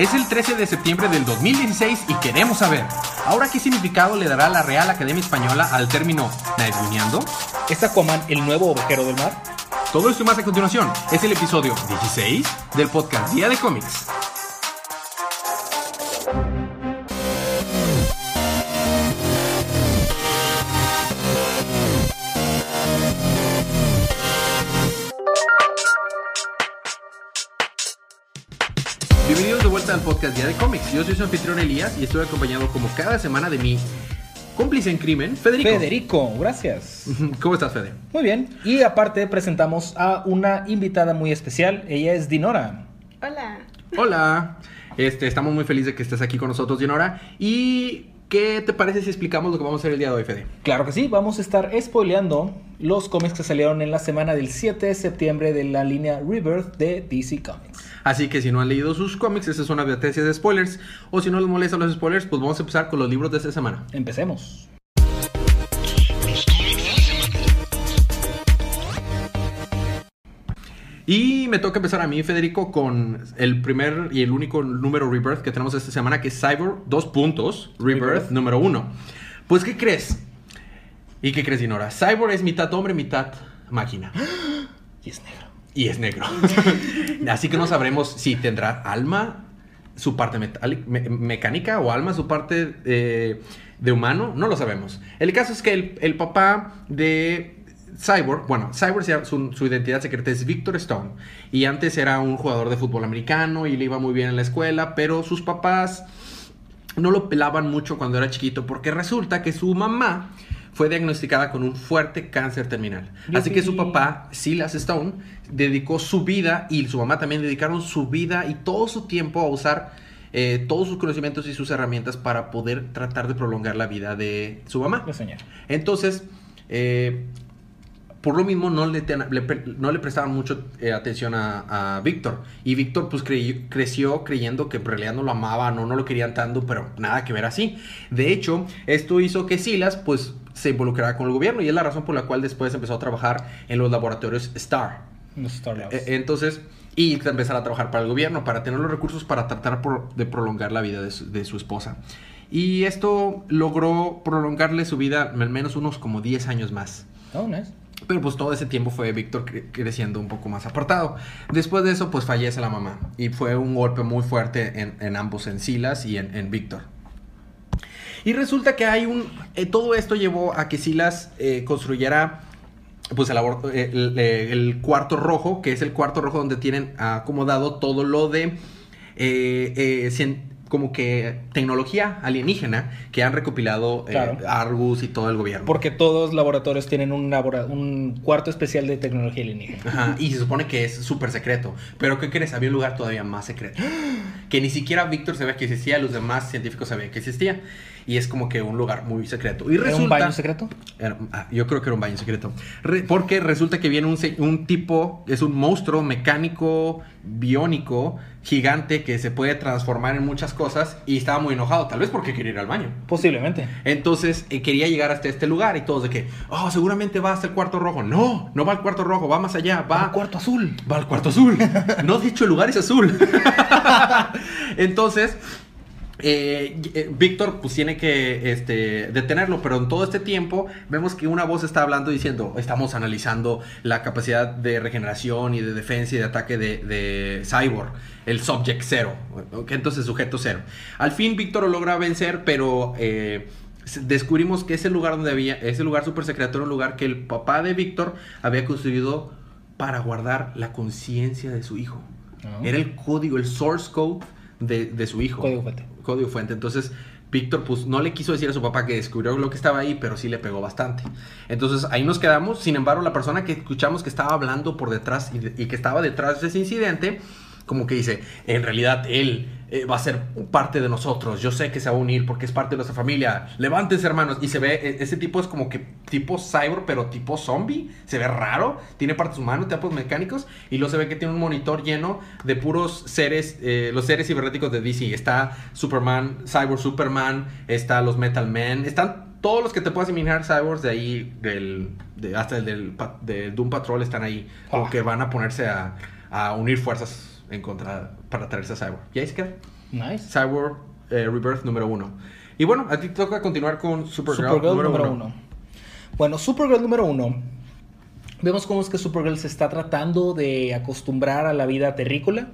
Es el 13 de septiembre del 2016 y queremos saber, ¿ahora qué significado le dará la Real Academia Española al término naeguneando? ¿Es Aquaman el nuevo ovejero del mar? Todo esto y más a continuación es el episodio 16 del podcast Día de Cómics. Al podcast Día de Cómics. Yo soy su anfitrión Elías y estoy acompañado como cada semana de mi cómplice en crimen, Federico. Federico, gracias. ¿Cómo estás, Fede? Muy bien. Y aparte presentamos a una invitada muy especial. Ella es Dinora. Hola. Hola. Este, estamos muy felices de que estés aquí con nosotros, Dinora. ¿Y qué te parece si explicamos lo que vamos a hacer el día de hoy, Fede? Claro que sí, vamos a estar spoileando los cómics que salieron en la semana del 7 de septiembre de la línea Rebirth de DC Comics. Así que si no han leído sus cómics, esa es una advertencia de spoilers. O si no les molestan los spoilers, pues vamos a empezar con los libros de esta semana. Empecemos. Y me toca empezar a mí, Federico, con el primer y el único número Rebirth que tenemos esta semana, que es Cyber, dos puntos, Rebirth, Rebirth. número uno. Pues, ¿qué crees? ¿Y qué crees, Dinora? Cyber es mitad hombre, mitad máquina. Y es negro. Y es negro. Así que no sabremos si tendrá alma, su parte metálica, me- mecánica o alma, su parte eh, de humano. No lo sabemos. El caso es que el, el papá de Cyborg, bueno, Cyborg su, su identidad secreta es Victor Stone. Y antes era un jugador de fútbol americano y le iba muy bien en la escuela, pero sus papás no lo pelaban mucho cuando era chiquito porque resulta que su mamá fue diagnosticada con un fuerte cáncer terminal. Así que su papá, Silas Stone, dedicó su vida y su mamá también dedicaron su vida y todo su tiempo a usar eh, todos sus conocimientos y sus herramientas para poder tratar de prolongar la vida de su mamá. Entonces, eh, por lo mismo no le, ten- le pre- no le prestaban mucho eh, atención a, a Víctor. Y Víctor pues crey- creció creyendo que en realidad no lo amaban o no lo querían tanto, pero nada que ver así. De hecho, esto hizo que Silas pues se involucrara con el gobierno y es la razón por la cual después empezó a trabajar en los laboratorios STAR. Los Star Labs. Eh, Entonces, y empezar a trabajar para el gobierno, para tener los recursos para tratar por- de prolongar la vida de su, de su esposa. Y esto logró prolongarle su vida al menos unos como 10 años más. Oh, nice. Pero pues todo ese tiempo fue Víctor cre- creciendo un poco más apartado. Después de eso, pues fallece la mamá. Y fue un golpe muy fuerte en, en ambos, en Silas y en, en Víctor. Y resulta que hay un... eh, todo esto llevó a que Silas eh, construyera pues el, abor- eh, eh, el cuarto rojo, que es el cuarto rojo donde tienen acomodado todo lo de eh, como que tecnología alienígena que han recopilado eh, Claro. Argus y todo el gobierno. Porque todos los laboratorios tienen un, labora- un cuarto especial de tecnología alienígena. Ajá, y se supone que es súper secreto. Pero ¿qué crees? Había un lugar todavía más secreto. Que ni siquiera Víctor sabía que existía, los demás científicos sabían que existía. Y es como que un lugar muy secreto. Y ¿Era resulta... un baño secreto? Era- ah, yo creo que era un baño secreto. Re- porque resulta que viene un, un tipo, es un monstruo mecánico, biónico, gigante, que se puede transformar en muchas cosas. Y estaba muy enojado, tal vez porque quería ir al baño. Posiblemente. Entonces eh, quería llegar hasta este lugar y todos de que, oh, seguramente va hasta el cuarto rojo. No, no va al cuarto rojo, va más allá, va, Va al cuarto azul. Va al cuarto azul. No, de hecho, el lugar es azul. Entonces, eh, eh, Víctor pues tiene que este, detenerlo, pero en todo este tiempo vemos que una voz está hablando diciendo, estamos analizando la capacidad de regeneración y de defensa y de ataque de, de Cyborg, el Subject Zero, ¿ok? entonces sujeto cero. Al fin Víctor lo logra vencer, pero... eh, descubrimos que ese lugar donde había, ese lugar super secreto era un lugar que el papá de Víctor había construido para guardar la conciencia de su hijo. Ah. Era el código, el source code de, de su hijo. Código fuente. Código fuente. Entonces, Víctor, pues no le quiso decir a su papá que descubrió lo que estaba ahí, pero sí le pegó bastante. Entonces, ahí nos quedamos. Sin embargo, la persona que escuchamos que estaba hablando por detrás y, que estaba detrás de ese incidente, como que dice, en realidad él eh, va a ser parte de nosotros. Yo sé que se va a unir porque es parte de nuestra familia. Levántense, hermanos. Y se ve, e- ese tipo es como que tipo cyber, pero tipo zombie. Se ve raro. Tiene partes humanas, tipos mecánicos. Y luego se ve que tiene un monitor lleno de puros seres, eh, los seres cibernéticos de DC. Está Superman, Cyber Superman, está los Metal Men, están todos los que te puedas imaginar cyborgs de ahí, del, de- hasta el del, de Doom Patrol están ahí. Como Ah. que van a ponerse a, a unir fuerzas en contra para traerse a Cyborg. ¿Y ahí se queda? Nice. Cyborg eh, Rebirth número uno. Y bueno, a ti te toca continuar con Supergirl, Supergirl número, número uno. uno. Bueno, Supergirl número uno. Vemos cómo es que Supergirl se está tratando de acostumbrar a la vida terrícola.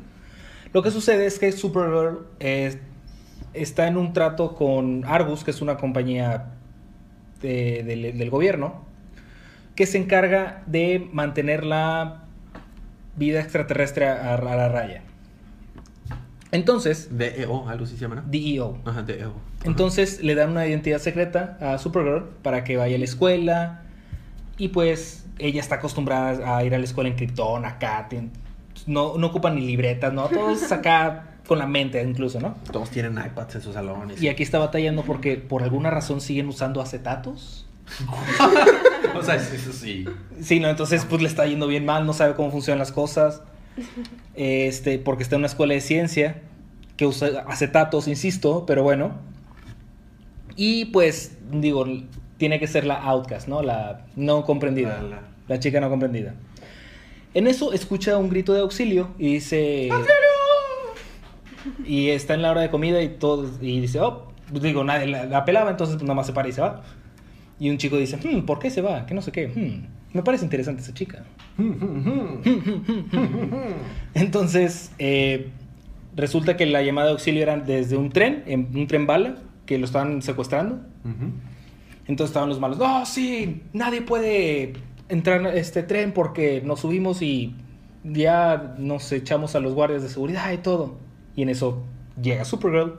Lo que sucede es que Supergirl eh, está en un trato con Argus, que es una compañía de- del- del gobierno, que se encarga de mantener la vida extraterrestre a, a la raya. Entonces, DEO, algo así se llama, ¿no? DEO. Ajá, DEO. Entonces le dan una identidad secreta a Supergirl para que vaya a la escuela. Y pues ella está acostumbrada a ir a la escuela en Krypton, acá. No, no ocupan ni libretas, ¿no? Todos acá con la mente incluso, ¿no? Todos tienen iPads en sus salones. Y aquí está batallando porque por alguna razón siguen usando acetatos. o sea, eso sí. Sí, no, entonces pues le está yendo bien mal, no sabe cómo funcionan las cosas. Este, porque está en una escuela de ciencia que usa acetatos, insisto, pero bueno. Y pues, digo, tiene que ser la outcast, ¿no? La no comprendida. La- la- La chica no comprendida. En eso escucha un grito de auxilio y dice. Y está en la hora de comida y todo. Y dice, oh, digo, nadie la, la pelaba, entonces pues, nada más se para y se va. Y un chico dice, "Hmm, ¿por qué se va? Que no sé qué. Hmm, me parece interesante esa chica. Entonces, eh, resulta que la llamada de auxilio era desde un tren, en un tren bala, que lo estaban secuestrando. Entonces estaban los malos, no, sí, nadie puede entrar a este tren porque nos subimos y ya nos echamos a los guardias de seguridad y todo. Y en eso llega Supergirl.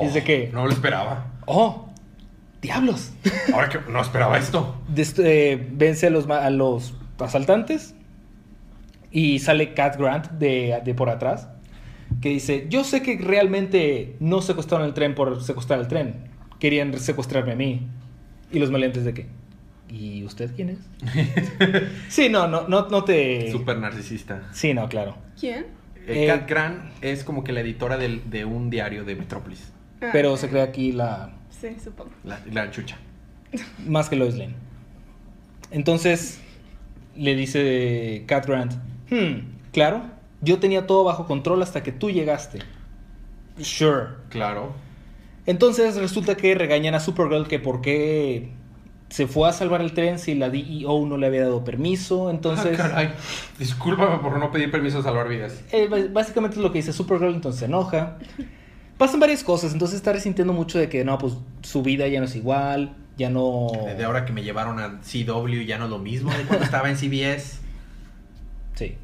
dice que, No lo esperaba. oh, diablos. Ahora que no esperaba esto. Eh, vence a los, a los asaltantes y sale Cat Grant de, de por atrás que dice, yo sé que realmente no secuestraron el tren por secuestrar el tren, querían secuestrarme a mí. Y los maleantes de qué? ¿Y usted quién es? sí, no, no, no, no te... Súper narcisista. Sí, no, claro. ¿Quién? Eh, Eh, Kat Grant es como que la editora del- de un diario de Metrópolis. Ah, Pero se crea aquí la, Sí, supongo. La, la chucha. más que Lois Lane. Entonces le dice Cat Grant, "Hmm, claro, yo tenía todo bajo control hasta que tú llegaste. Sure. Claro. Entonces resulta que regañan a Supergirl que por qué se fue a salvar el tren si la DEO no le había dado permiso. Entonces, Ah, caray. Discúlpame por no pedir permiso a salvar vidas. eh, básicamente es lo que dice Supergirl, entonces se enoja. Pasan varias cosas, entonces está resintiendo mucho de que no, pues su vida ya no es igual, ya no... Desde ahora que me llevaron a CW ya no es lo mismo de cuando estaba en CBS. Sí.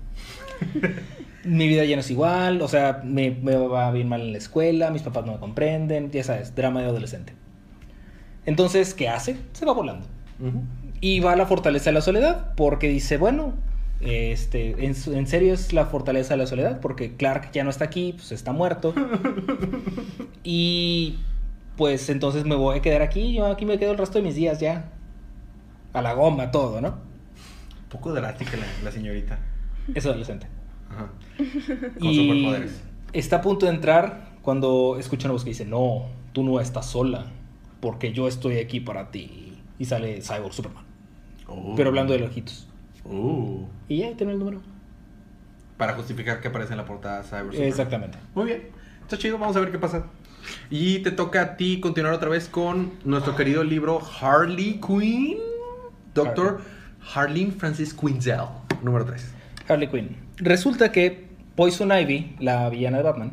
Mi vida ya no es igual, o sea, me, me va bien mal en la escuela, mis papás no me comprenden, ya sabes, drama de adolescente. Entonces, ¿qué hace? Se va volando. Y va a la fortaleza de la soledad, porque dice, bueno, este, en, serio es la fortaleza de la soledad, porque Clark ya no está aquí, pues está muerto. y pues entonces me voy a quedar aquí, yo aquí me quedo el resto de mis días ya. A la goma, todo, ¿no? Poco drástica la, la señorita. Es adolescente. Ajá. Con y superpoderes. está a punto de entrar cuando escucha una voz que dice, no, tú no estás sola, porque yo estoy aquí para ti. Y sale Cyborg Superman, Oh. pero hablando de los ojitos. Uh. Y ya tiene el número. Para justificar que aparece en la portada Cyber Superman. Exactamente. Muy bien. Está chido, vamos a ver qué pasa. Y te toca a ti continuar otra vez con nuestro querido libro Harley Quinn. Doctor Harleen Francis Quinzel, número 3. Harley Quinn. Resulta que Poison Ivy, la villana de Batman,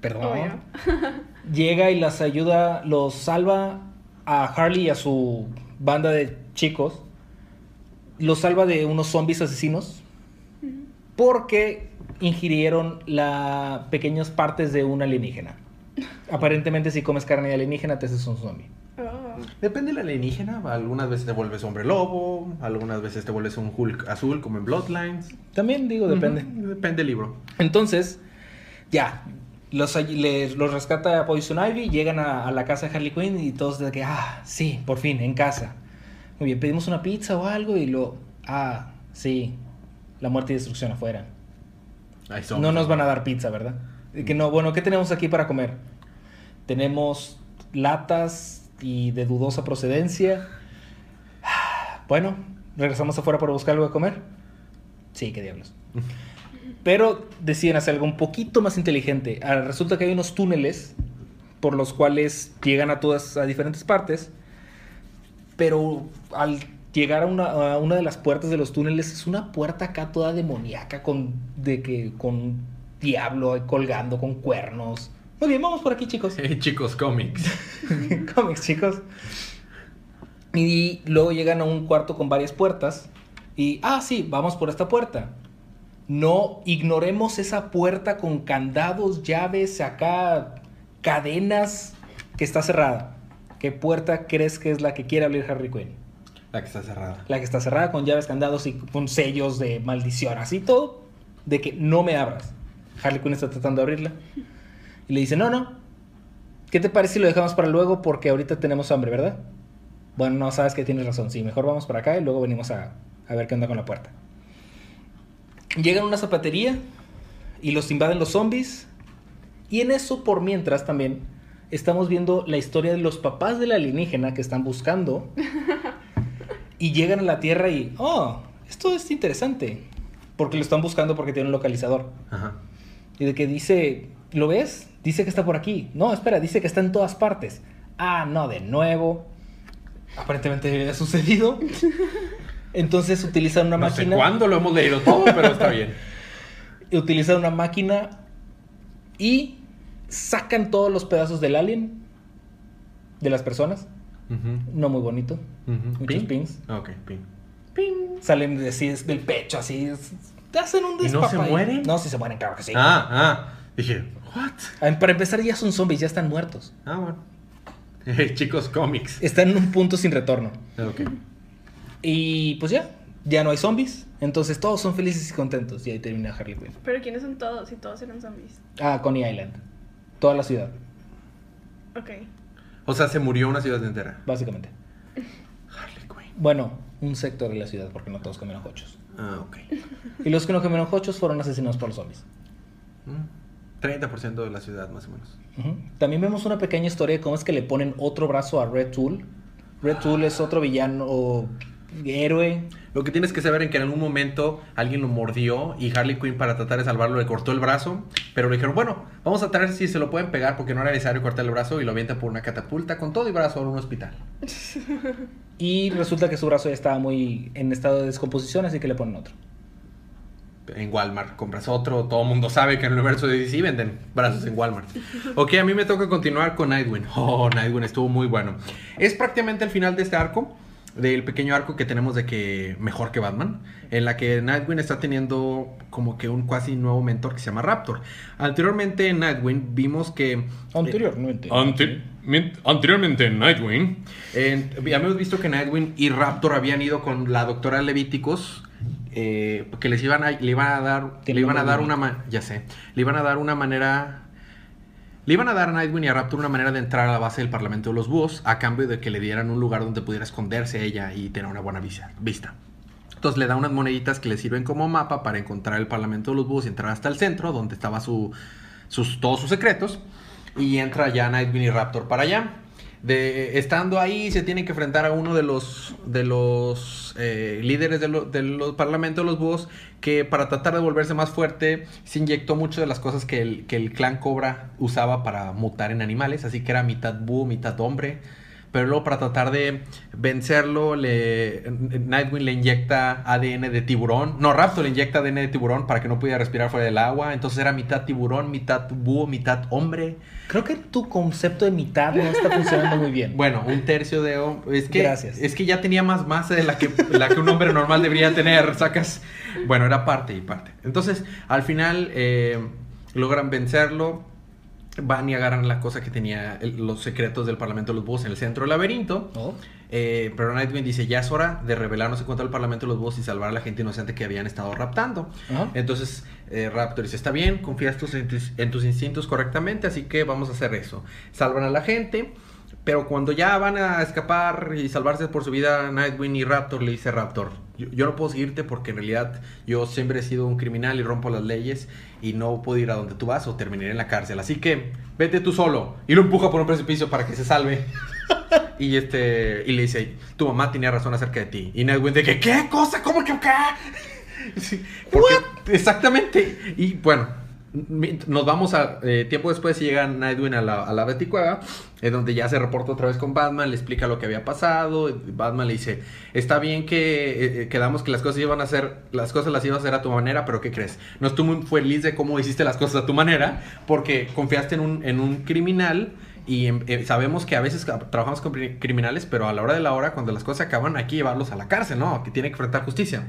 perdón, llega y las ayuda, los salva a Harley y a su banda de chicos. Los salva de unos zombies asesinos porque ingirieron la pequeñas partes de un alienígena. Aparentemente si comes carne de alienígena te haces un zombie. Oh. Depende de la alienígena. Algunas veces te vuelves hombre lobo. Algunas veces te vuelves un Hulk azul, como en Bloodlines. También digo, depende. Depende del libro. Entonces, ya, los, les- los rescata Poison Ivy, llegan a, a la casa de Harley Quinn y todos de que, ah, sí, por fin, en casa. Muy bien, pedimos una pizza o algo y lo, ah, sí, la muerte y destrucción afuera. Ahí. No nos van a dar pizza, ¿verdad? Y que no, bueno, ¿qué tenemos aquí para comer? Tenemos latas y de dudosa procedencia. Bueno, regresamos afuera para buscar algo de comer. Sí, qué diablos. Pero deciden hacer algo un poquito más inteligente. Ah, resulta que hay unos túneles por los cuales llegan a todas, a diferentes partes. Pero al llegar a una, a una de las puertas de los túneles es una puerta acá toda demoníaca con, de que, con diablo colgando, con cuernos. Muy bien, vamos por aquí, chicos. Eh, chicos, cómics. cómics, chicos. Y luego llegan a un cuarto con varias puertas. Y, ah, sí, vamos por esta puerta. No ignoremos esa puerta con candados, llaves, acá, cadenas, que está cerrada. ¿Qué puerta crees que es la que quiere abrir Harley Quinn? La que está cerrada. La que está cerrada con llaves, candados y con sellos de maldición, así todo, de que no me abras. Harley Quinn está tratando de abrirla. Y le dice, no, no. ¿Qué te parece si lo dejamos para luego? Porque ahorita tenemos hambre, ¿verdad? Bueno, no, sabes que tienes razón. Sí, mejor vamos para acá y luego venimos a, a ver qué onda con la puerta. Llegan a una zapatería y los invaden los zombies. Y en eso, por mientras, también estamos viendo la historia de los papás del alienígena que están buscando. y llegan a la Tierra y, oh, esto es interesante. Porque lo están buscando porque tiene un localizador. Ajá. Y de que dice, ¿lo ves? Dice que está por aquí. No, espera, dice que está en todas partes. Ah, no, de nuevo. Aparentemente ha sucedido. Entonces utilizan una No máquina. sé cuándo lo hemos leído todo, pero está bien. Utilizan una máquina y sacan todos los pedazos del alien de las personas. No muy bonito. ujú. Muchos ¿Pin? pins. Ah, Ok, pin. Salen de así del pecho, así. es- Te hacen un ¿Y no se mueren? No, sí se mueren, claro que sí. Ah, ah. Dije, ¿what? Ah, Para empezar, ya son zombies, ya están muertos. Ah, bueno. Eh, chicos, cómics. Están en un punto sin retorno. Ok. Y pues ya, ya no hay zombies. Entonces todos son felices y contentos. Y ahí termina Harley Quinn. Pero ¿quiénes son todos? Si todos eran zombies. Ah, Coney Island. Toda la ciudad, Ok. O sea, se murió una ciudad entera. básicamente. Harley Quinn. Bueno, un sector de la ciudad, porque no todos comieron hochos. Ah, ok. Y los que no comieron hochos fueron asesinados por los zombies. Mm, 30% de la ciudad, más o menos. También vemos una pequeña historia de cómo es que le ponen otro brazo a Red Tool. Red Tool es otro villano o héroe. Lo que tienes que saber es que en algún momento alguien lo mordió y Harley Quinn para tratar de salvarlo le cortó el brazo, pero le dijeron, bueno, vamos a traer si se lo pueden pegar porque no era necesario cortar el brazo y lo avienta por una catapulta con todo y brazo a un hospital. Y resulta que su brazo ya estaba muy en estado de descomposición, así que le ponen otro. En Walmart compras otro, todo el mundo sabe que en el universo de DC venden brazos en Walmart. Ok, a mí me toca continuar con Nightwing. Oh, Nightwing estuvo muy bueno. Es prácticamente el final de este arco, del pequeño arco que tenemos de que mejor que Batman, en la que Nightwing está teniendo como que un casi nuevo mentor que se llama Raptor. Anteriormente en Nightwing vimos que... Anteriormente. Ante- min- anteriormente en Nightwing, Eh, habíamos visto que Nightwing y Raptor habían ido con la doctora Levíticos. eh, que les iban a, le iban a dar, le iban a dar una, ma- ya sé, le iban a dar una manera, le iban a dar a Nightwing y a Raptor una manera de entrar a la base del Parlamento de los Búhos a cambio de que le dieran un lugar donde pudiera esconderse ella y tener una buena vista. Entonces le da unas moneditas que le sirven como mapa para encontrar el Parlamento de los Búhos y entrar hasta el centro donde estaba su, sus, todos sus secretos. Y entra ya Nightwing y Raptor para allá. De, estando ahí se tienen que enfrentar a uno de los, de los eh, líderes de lo- del lo- Parlamento de los Búhos que para tratar de volverse más fuerte se inyectó muchas de las cosas que el, que el clan Cobra usaba para mutar en animales. Así que era mitad búho, mitad hombre. Pero luego para tratar de vencerlo, le, Nightwing le inyecta ADN de tiburón. No, Raptor le inyecta ADN de tiburón para que no pudiera respirar fuera del agua. Entonces era mitad tiburón, mitad búho, mitad hombre. Creo que tu concepto de mitad no está funcionando muy bien. Bueno, un tercio de hombre. Es que, Gracias. Es que ya tenía más masa de la que, la que un hombre normal debería tener. Sacas. Bueno, era parte y parte. Entonces, al final eh, logran vencerlo. Van y agarran la cosa que tenía el- los secretos del Parlamento de los Búhos en el centro del laberinto. ¿No? Eh, pero Nightwing dice, ya es hora de revelarnos en cuanto al Parlamento de los Búhos y salvar a la gente inocente que habían estado raptando. Entonces eh, Raptor dice, está bien, confías tus- en tus, en tus instintos correctamente, así que vamos a hacer eso. Salvan a la gente, pero cuando ya van a escapar y salvarse por su vida, Nightwing y Raptor le dice Raptor, yo, yo no puedo seguirte porque en realidad yo siempre he sido un criminal y rompo las leyes y no puedo ir a donde tú vas o terminaré en la cárcel. Así que vete tú solo y lo empuja por un precipicio para que se salve. Y este y le dice, tu mamá tenía razón acerca de ti. Y Nightwing de que, ¿qué cosa? ¿Cómo que qué? Sí, porque- exactamente. Y bueno, nos vamos a. eh, tiempo después llega Nightwing a la, a la donde ya se reporta otra vez con Batman, le explica lo que había pasado. Batman le dice: Está bien que eh, eh, quedamos que las cosas iban a ser. Las cosas las ibas a hacer a tu manera, pero ¿qué crees? No estuve muy feliz de cómo hiciste las cosas a tu manera, porque confiaste en un, en un criminal. Y em, eh, sabemos que a veces trabajamos con cri- criminales, pero a la hora de la hora, cuando las cosas acaban, hay que llevarlos a la cárcel, ¿no? Que tiene que enfrentar justicia.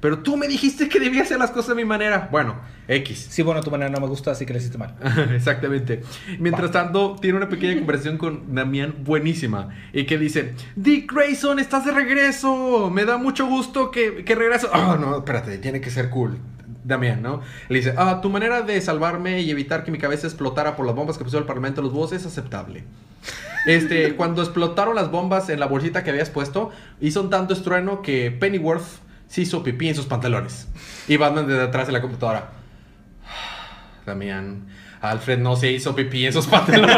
Pero tú me dijiste que debía hacer las cosas a mi manera. Bueno, X. Sí, bueno, tu manera no me gusta, así que le hiciste mal. Exactamente. Mientras tanto, tiene una pequeña conversación con Damián buenísima. Y que dice, Dick Grayson, estás de regreso. Me da mucho gusto que, que regreso. Oh, no, espérate, tiene que ser cool. Damián, ¿no? Le dice, ah, tu manera de salvarme y evitar que mi cabeza explotara por las bombas que puso el Parlamento de los Búhos es aceptable. Este, cuando explotaron las bombas en la bolsita que habías puesto, hizo un tanto estrueno que Pennyworth se hizo pipí en sus pantalones. Y Batman desde atrás de la computadora. Damián, Alfred no se hizo pipí en sus pantalones.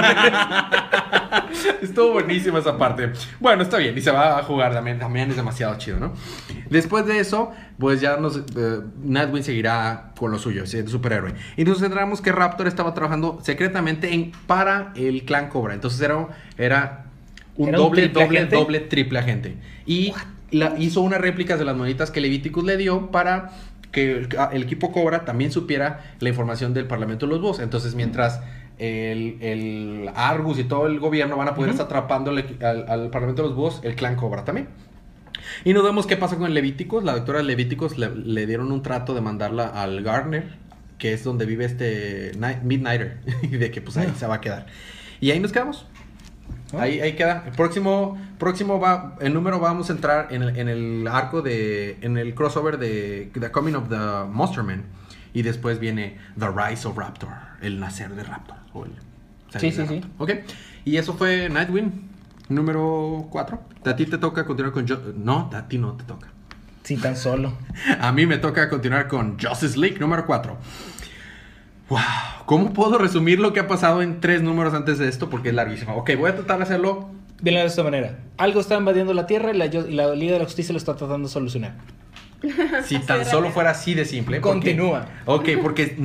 Estuvo buenísima esa parte. Bueno, está bien, y se va a jugar Damián. Damián es demasiado chido, ¿no? Después de eso, pues ya nos. eh, Nightwing seguirá con lo suyo, siendo superhéroe. Y nos enteramos que Raptor estaba trabajando secretamente en, para el clan Cobra. Entonces era, era un ¿Era un doble, triple doble, agente? doble, triple agente. Y la, hizo unas réplicas de las moneditas que Leviticus le dio para que el, el equipo Cobra también supiera la información del Parlamento de los Búhos. Entonces, mientras el, el Argus y todo el gobierno van a poder Ujú. estar atrapando al, al- al Parlamento de los Búhos, el clan Cobra también. Y nos vemos qué pasó con el Levíticos. La doctora Levíticos le, le dieron un trato de mandarla al Gardner, que es donde vive este Night- Midnighter, y de que pues ahí Ah. se va a quedar. Y ahí nos quedamos. Ah. Ahí, ahí queda. El próximo, próximo va, el número vamos a entrar en el, en el arco de, en el crossover de The Coming of the Monster Man. Y después viene The Rise of Raptor, el nacer de Raptor. o el Sí, sí, sí. Ok. Y eso fue Nightwing, número 4. A ti te toca continuar con... Jo- no, a ti no te toca. Sí, tan solo. A mí me toca continuar con Justice League número 4. Wow, ¿cómo puedo resumir lo que ha pasado en tres números antes de esto? Porque es larguísimo. Ok, voy a tratar de hacerlo. Dile de esta manera. Algo está invadiendo la Tierra y la, y la Liga de la Justicia lo está tratando de solucionar. Si tan de solo fuera así de simple. porque- Continúa. ok, porque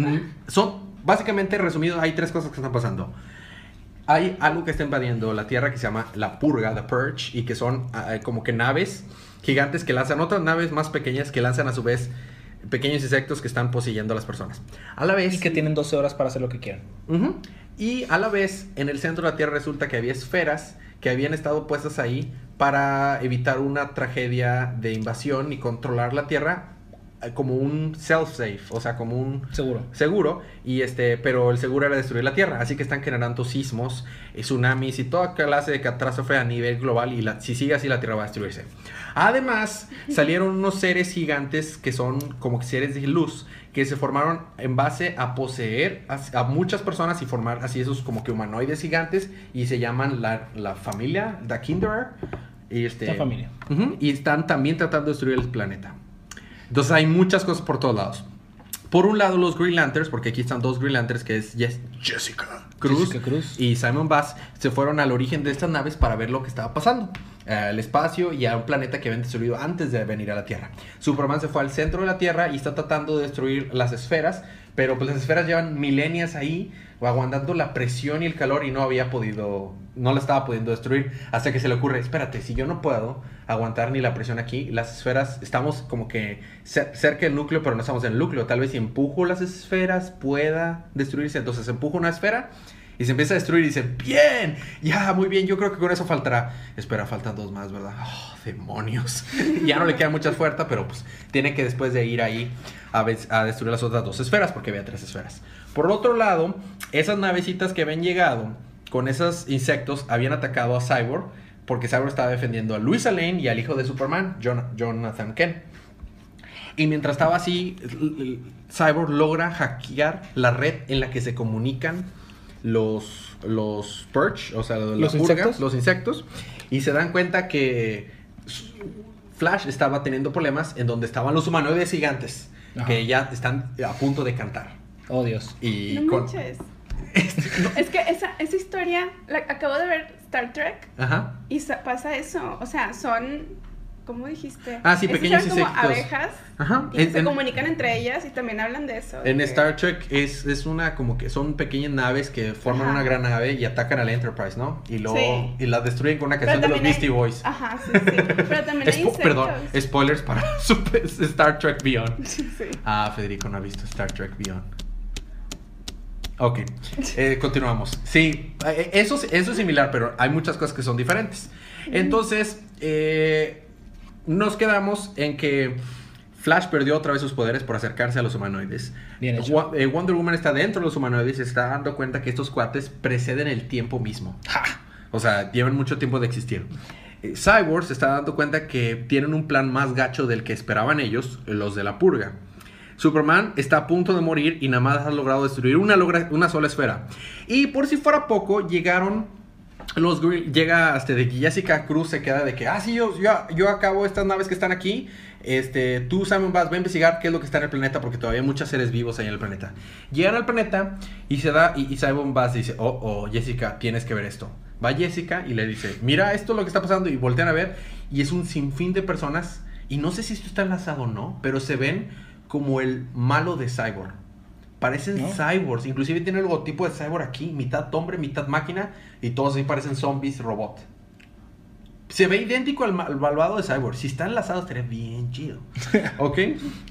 son, básicamente resumido, hay tres cosas que están pasando. Hay algo que está invadiendo la Tierra que se llama la Purga, The Purge, y que son ah, como que naves gigantes que lanzan otras naves más pequeñas que lanzan a su vez pequeños insectos que están poseyendo a las personas. A la vez... Y que tienen 12 horas para hacer lo que quieran. Y a la vez, en el centro de la Tierra resulta que había esferas que habían estado puestas ahí para evitar una tragedia de invasión y controlar la Tierra como un self-safe, o sea, como un Seguro. seguro, y este, pero el seguro era destruir la Tierra, así que están generando sismos, eh, tsunamis y toda clase de catástrofe a nivel global y la- si sigue así la Tierra va a destruirse. Además, salieron unos seres gigantes que son como seres de luz que se formaron en base a poseer a, a muchas personas y formar así esos como que humanoides gigantes y se llaman la, la familia, The Kinderer. Y este, La familia. Y están también tratando de destruir el planeta. Entonces hay muchas cosas por todos lados. Por un lado los Green Lanterns, porque aquí están dos Green Lanterns, que es Yes- Jessica Cruz, Jessica Cruz. y Simon Bass, se fueron al origen de estas naves para ver lo que estaba pasando. eh, Al espacio y a un planeta que habían destruido antes de venir a la Tierra. Superman se fue al centro de la Tierra y está tratando de destruir las esferas, pero pues las esferas llevan milenias ahí, aguantando la presión y el calor y no había podido, no la estaba pudiendo destruir, hasta que se le ocurre, espérate, si yo no puedo aguantar ni la presión aquí, las esferas, estamos como que cer- cerca del núcleo, pero no estamos en el núcleo, tal vez si empujo las esferas pueda destruirse, entonces empujo una esfera y se empieza a destruir y dice, bien, ya, muy bien, yo creo que con eso faltará. Espera, faltan dos más, ¿verdad? Oh, demonios. ya no le queda mucha fuerza, pero pues tiene que después de ir ahí a destruir las otras dos esferas, porque había tres esferas. Por otro lado, esas navecitas que habían llegado con esos insectos habían atacado a Cyborg, porque Cyborg estaba defendiendo a Luisa Lane y al hijo de Superman, Jon- Jonathan Kent. Y mientras estaba así, Cyborg logra hackear la red en la que se comunican los, los Purge, o sea, la ¿Los purga, insectos? los insectos, y se dan cuenta que Flash estaba teniendo problemas en donde estaban los humanoides gigantes, Ajá. que ya están a punto de cantar. Oh, Dios. Y No con- manches. Es que esa, esa historia, la, acabo de ver Star Trek Ajá. y sa- pasa eso. O sea, son ¿cómo dijiste? Ah, sí, Esos pequeños como insectos. abejas. Ajá. Y En- se en- comunican entre ellas y también hablan de eso. En que- Star Trek es, es una como que son pequeñas naves que forman Ajá. una gran nave y atacan a la Enterprise, ¿no? Y luego Sí. y la destruyen con una canción de los también Beastie hay- Boys. Ajá, sí, sí. Pero también hay insectos. perdón, spoilers para Star Trek Beyond. Sí. Ah, Federico no ha visto Star Trek Beyond. Ok, eh, continuamos. Sí, eh, eso, es- eso es similar, pero hay muchas cosas que son diferentes. Entonces, eh, nos quedamos en que Flash perdió otra vez sus poderes por acercarse a los humanoides. Bien hecho. Wonder Woman está dentro de los humanoides y está dando cuenta que estos cuates preceden el tiempo mismo. ¡Ja! O sea, llevan mucho tiempo de existir. Cyborg se está dando cuenta que tienen un plan más gacho del que esperaban ellos, los de la purga. Superman está a punto de morir y nada más ha logrado destruir una, logra- una sola esfera. Y por si fuera poco, llegaron los llega hasta de que Jessica Cruz se queda de que, ah, sí, yo, yo, yo acabo estas naves que están aquí. Este, tú, Simon Bass, va a investigar qué es lo que está en el planeta porque todavía hay muchos seres vivos ahí en el planeta. Llegan al planeta y se da, y, y Simon Bass dice, oh, oh, Jessica, tienes que ver esto. Va Jessica y le dice, mira esto es lo que está pasando y voltean a ver y es un sinfín de personas y no sé si esto está enlazado o no, pero se ven como el malo de Cyborg. Parecen ¿No? cyborgs, inclusive tiene el logotipo de cyborg aquí, mitad hombre, mitad máquina, y todos ahí parecen zombies robot. Se ve idéntico al, ma- al malvado de Cyborg. Si está enlazado, estaría bien chido. ¿Ok?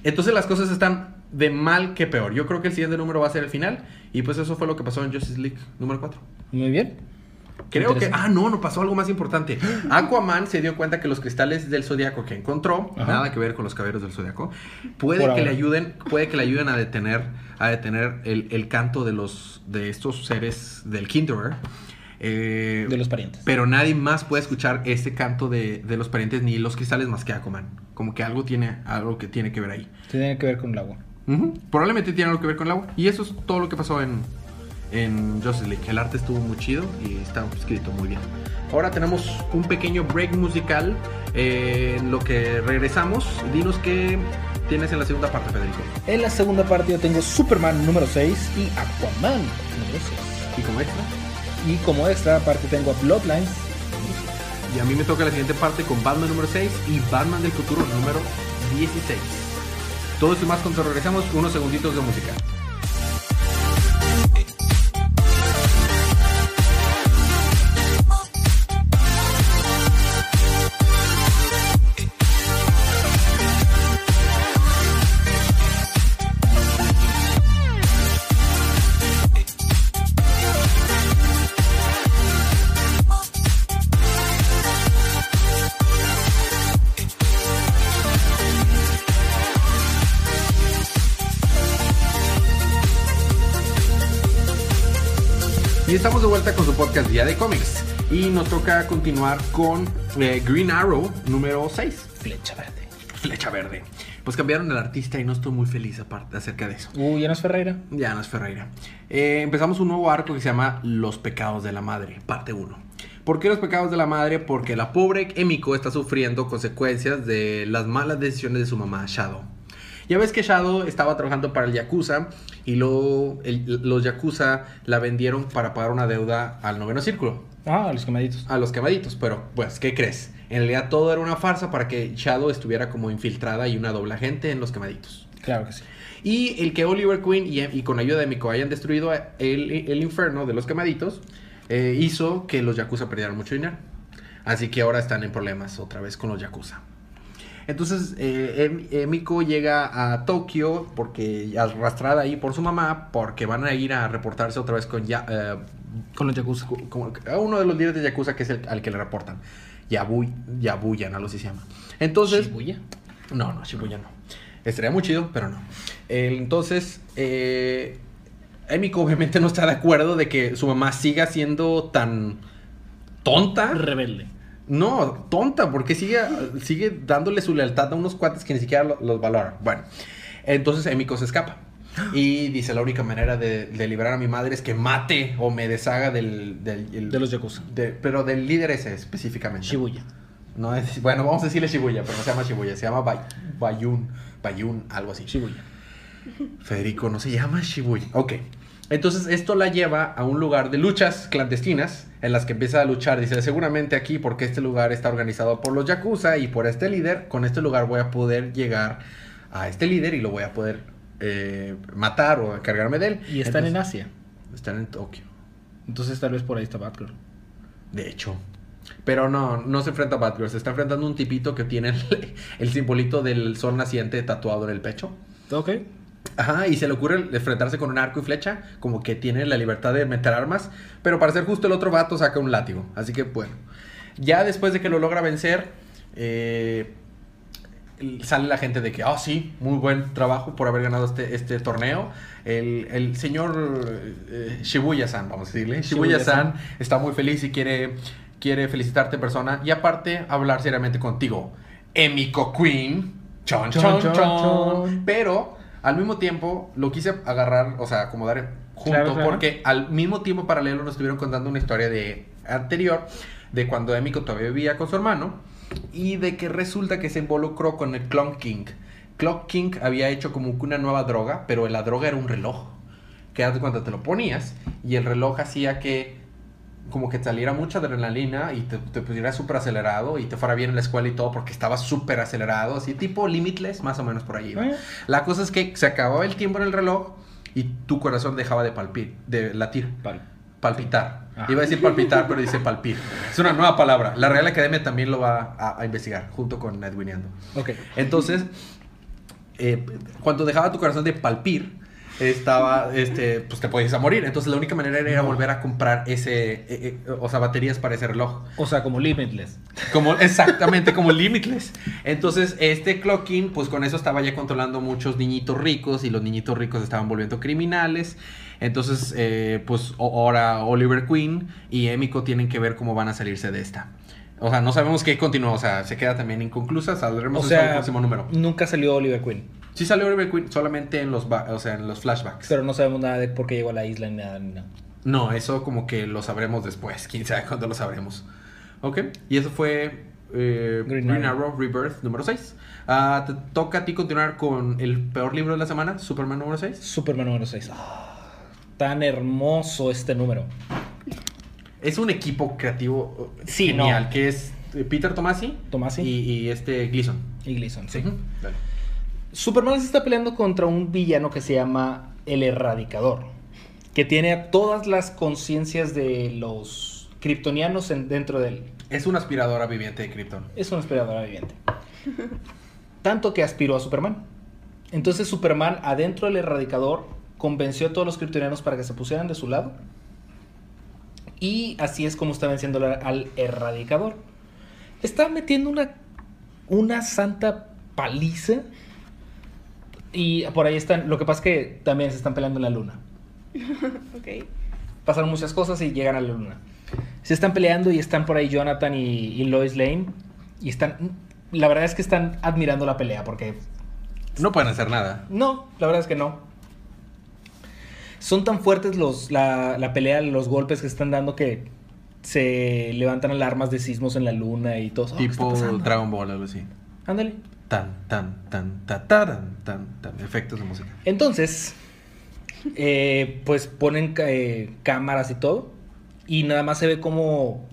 Entonces las cosas están de mal que peor. Yo creo que el siguiente número va a ser el final. Y pues eso fue lo que pasó en Justice League número 4. Muy bien. Creo que. Ah, no, no pasó algo más importante. Aquaman se dio cuenta que los cristales del zodiaco que encontró, Ajá. nada que ver con los caballeros del zodiaco, puede Por que le ayuden, puede que le ayuden a detener, a detener el, el canto de los de estos seres del Kinderer. Eh, De los parientes. pero nadie más puede escuchar ese canto de, de los parientes ni los cristales más que Aquaman. Como que algo tiene, algo que tiene que ver ahí. Tiene que ver con el agua. Probablemente tiene algo que ver con el agua. Y eso es todo lo que pasó en, en Justice League. El arte estuvo muy chido y está escrito muy bien. Ahora tenemos un pequeño break musical. eh, en lo que regresamos, dinos qué tienes en la segunda parte, Federico. En la segunda parte yo tengo Superman número 6 y Aquaman número 6. Y como extra. Y como extra aparte tengo Bloodlines. Y a mí me toca la siguiente parte con Batman número 6 y Batman del futuro número 16. Todo esto y más cuando regresamos, unos segunditos de música. Y estamos de vuelta con su podcast Día de Cómics. Y nos toca continuar con eh, Green Arrow número 6. Flecha verde. Flecha verde. Pues cambiaron el artista y no estoy muy feliz aparte acerca de eso. Uy, ¿ya no es Ferreira? Ya no es Ferreira. Eh, empezamos un nuevo arco que se llama Los pecados de la madre, parte 1. ¿Por qué los pecados de la madre? Porque la pobre Emiko está sufriendo consecuencias de las malas decisiones de su mamá Shadow. Ya ves que Shadow estaba trabajando para el Yakuza y luego el- los Yakuza la vendieron para pagar una deuda al noveno círculo, Ah, los quemaditos. a los quemaditos. Pero, pues, ¿qué crees? En realidad todo era una farsa para que Shadow estuviera como infiltrada y una doble agente en los quemaditos. Claro que sí. Y el que Oliver Queen y, y con ayuda de Miko hayan destruido el, el infierno de los quemaditos eh, hizo que los Yakuza perdieran mucho dinero. Así que ahora están en problemas otra vez con los Yakuza. Entonces eh, em- eh, Miko llega a Tokio porque arrastrada ahí por su mamá porque van a ir a reportarse otra vez con ya, eh, Con los Yakuza. a uno de los líderes de Yakuza que es el al que le reportan. Yabu, Yabuyan, algo así se llama. Entonces, Shibuya. no, no, Shibuya no. Estaría muy chido, pero no. Entonces, eh, Emiko obviamente no está de acuerdo de que su mamá siga siendo tan tonta. Rebelde. No, tonta, porque sigue, sigue dándole su lealtad a unos cuates que ni siquiera lo- los valoran. Bueno, entonces Emiko se escapa. Y dice, la única manera de, de liberar a mi madre es que mate o me deshaga del... del el- De los Yakuza. de- pero del líder ese específicamente. Shibuya. No es, bueno, vamos a decirle Shibuya, pero no se llama Shibuya, se llama Bay- Bayun, Bayun, algo así. Shibuya. Federico, no se llama Shibuya. Ok. Entonces esto la lleva a un lugar de luchas clandestinas en las que empieza a luchar. Dice, seguramente aquí porque este lugar está organizado por los Yakuza y por este líder, con este lugar voy a poder llegar a este líder y lo voy a poder eh, matar o encargarme de él. Y están en Asia. Están en Tokio, Entonces tal vez por ahí está Batgirl. de hecho. Pero no, no se enfrenta a Batgirl, se está enfrentando a un tipito que tiene el, el simbolito del sol naciente tatuado en el pecho. Ok. Ajá, y se le ocurre enfrentarse con un arco y flecha, como que tiene la libertad de meter armas, pero para ser justo el otro vato saca un látigo, así que bueno. Ya después de que lo logra vencer, eh, sale la gente de que, ah, sí, muy buen trabajo por haber ganado este, este torneo. El, el señor eh, Shibuya-san, vamos a decirle, Shibuya-san está muy feliz y quiere, quiere felicitarte en persona y aparte hablar seriamente contigo. Emiko Queen. Chon, chon, chon, chon. chon. Pero al mismo tiempo lo quise agarrar, o sea, acomodar junto, Claro, claro. porque al mismo tiempo paralelo nos estuvieron contando una historia de anterior, de cuando Emiko todavía vivía con su hermano, y de que resulta que se involucró con el Clock King. Clock King había hecho como que una nueva droga, pero la droga era un reloj. Que de cuando te lo ponías, y el reloj hacía que como que te saliera mucha adrenalina y te, te pusiera súper acelerado y te fuera bien en la escuela y todo porque estaba súper acelerado, así tipo limitless, más o menos por ahí. Eh. La cosa es que se acababa el tiempo en el reloj y tu corazón dejaba de palpir, de latir, palpitar. Iba a decir palpitar, pero dice palpir. Es una nueva palabra. La Real Academia también lo va a, a investigar junto con Edwiniando. Ok. Entonces, eh, cuando dejaba tu corazón de palpir, estaba, este, pues te podías a morir. Entonces la única manera era No. volver a comprar ese, eh, eh, o sea, baterías para ese reloj. O sea, como Limitless. Como, exactamente, como Limitless. Entonces, este Clocking, pues con eso estaba ya controlando muchos niñitos ricos y los niñitos ricos estaban volviendo criminales. Entonces, eh, pues ahora Oliver Queen y Emiko tienen que ver cómo van a salirse de esta. O sea, no sabemos qué continúa, o sea, se queda también inconclusa, saldremos O en el sea, próximo número. nunca salió Oliver Queen. Sí salió Oliver Queen solamente en los, o sea, en los flashbacks. Pero no sabemos nada de por qué llegó a la isla ni nada. Ni nada. No, eso como que lo sabremos después. Quién sabe cuándo lo sabremos. Ok. Y eso fue eh, Green Green, Arrow. Arrow. Rebirth número 6. Ah, te toca a ti continuar con el peor libro de la semana, Superman número 6. Superman número 6. tan hermoso este número. Es un equipo creativo Sí, genial, no. que es eh, Peter Tomasi, Tomasi. Y, y este Gleason. Y Gleason, sí. Ujú. Dale. Superman se está peleando contra un villano que se llama el Erradicador, que tiene a todas las conciencias de los kryptonianos en- dentro de él. Es una aspiradora viviente de Krypton. Es una aspiradora viviente. Tanto que aspiró a Superman. Entonces Superman, adentro del Erradicador, convenció a todos los kryptonianos para que se pusieran de su lado. Y así es como está venciendo al- al Erradicador. Está metiendo una, una santa paliza. Y por ahí están. Lo que pasa es que también se están peleando en la luna. Ok. Pasaron muchas cosas y llegan a la luna. Se están peleando y están por ahí Jonathan y, y Lois Lane. Y están. La verdad es que están admirando la pelea porque. No pueden hacer nada. No, la verdad es que no. Son tan fuertes los, la, la pelea, los golpes que están dando que se levantan alarmas de sismos en la luna y todo. Oh, ¿qué está tipo? Dragon Ball, algo así. Ándale. Tan, tan, tan, ta, taran, tan, tan. Efectos de música. Entonces, eh, pues ponen eh, cámaras y todo. Y nada más se ve como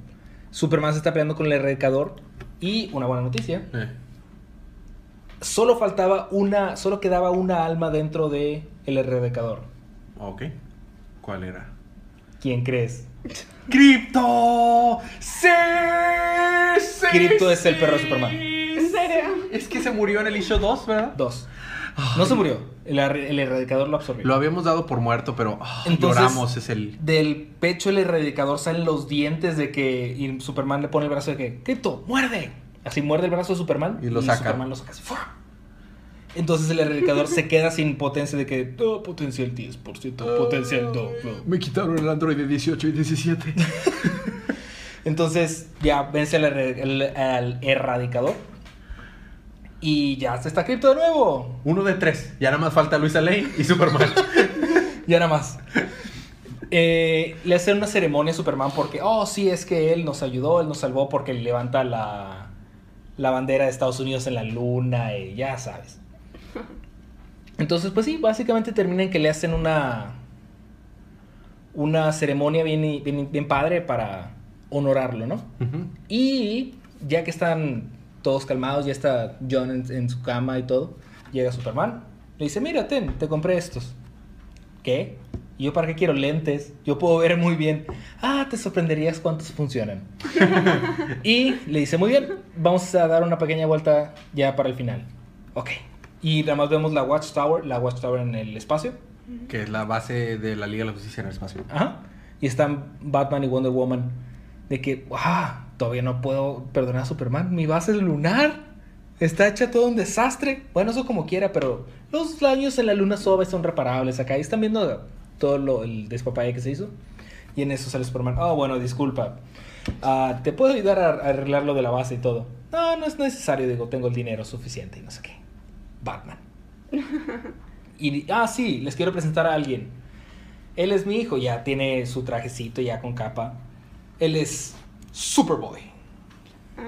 Superman se está peleando con el erradicador. Y una buena noticia. Eh. Solo faltaba una. Solo quedaba una alma dentro de el erradicador. Ok. ¿Cuál era? ¿Quién crees? ¡Cripto! ¡Sí! sí Crypto es el perro de Superman. ¿En serio? Es que se murió en el issue 2, ¿verdad? Dos. No se murió. El, ar- el erradicador lo absorbió. Lo habíamos dado por muerto, pero ah, Entonces- lloramos, es el... Del pecho del erradicador salen los dientes de que. Y Superman le pone el brazo de que. ¡Crypto! ¡Muerde! Así muerde el brazo de Superman. Y lo saca. Superman lo saca así. ¡fua! Entonces el erradicador se queda sin potencia de que. "Oh, potencial 10%, potencial 2. Me quitaron el Android de 18 y 17. Entonces ya vence al, erre- el- al erradicador. Y ya se está cripto de nuevo. Uno de tres. Ya nada más falta Luisa Lane y Superman. Ya nada más. Eh, le hacen una ceremonia a Superman porque, oh, sí, es que él nos ayudó, él nos salvó porque levanta la, la bandera de Estados Unidos en la luna y ya sabes. Entonces, pues sí, básicamente termina en que le hacen una, una ceremonia bien, bien, bien padre para honorarlo, ¿no? Y ya que están todos calmados, ya está John en, en su cama y todo, llega Superman, le dice, mira, ten, te compré estos. ¿Qué? ¿Y yo para qué quiero lentes? Yo puedo ver muy bien. Ah, te sorprenderías cuántos funcionan. y le dice, muy bien, vamos a dar una pequeña vuelta ya para el final. Ok. Y nada más vemos la Watchtower, la Watchtower en el espacio. Que es la base de la Liga de la Justicia en el espacio. Ajá. Y están Batman y Wonder Woman. De que, ah, todavía no puedo perdonar a Superman. Mi base es lunar. Está hecha todo un desastre. Bueno, eso como quiera, pero los daños en la luna suave son reparables acá. Y están viendo todo lo, el despapalle que se hizo. Y en eso sale Superman. Oh, bueno, disculpa. Ah, ¿Te puedo ayudar a, a arreglar lo de la base y todo? No, no es necesario. Digo, tengo el dinero suficiente y no sé qué. Batman. Y, ah, sí, les quiero presentar a alguien. Él es mi hijo, ya tiene su trajecito ya con capa. Él es Superboy. Ah,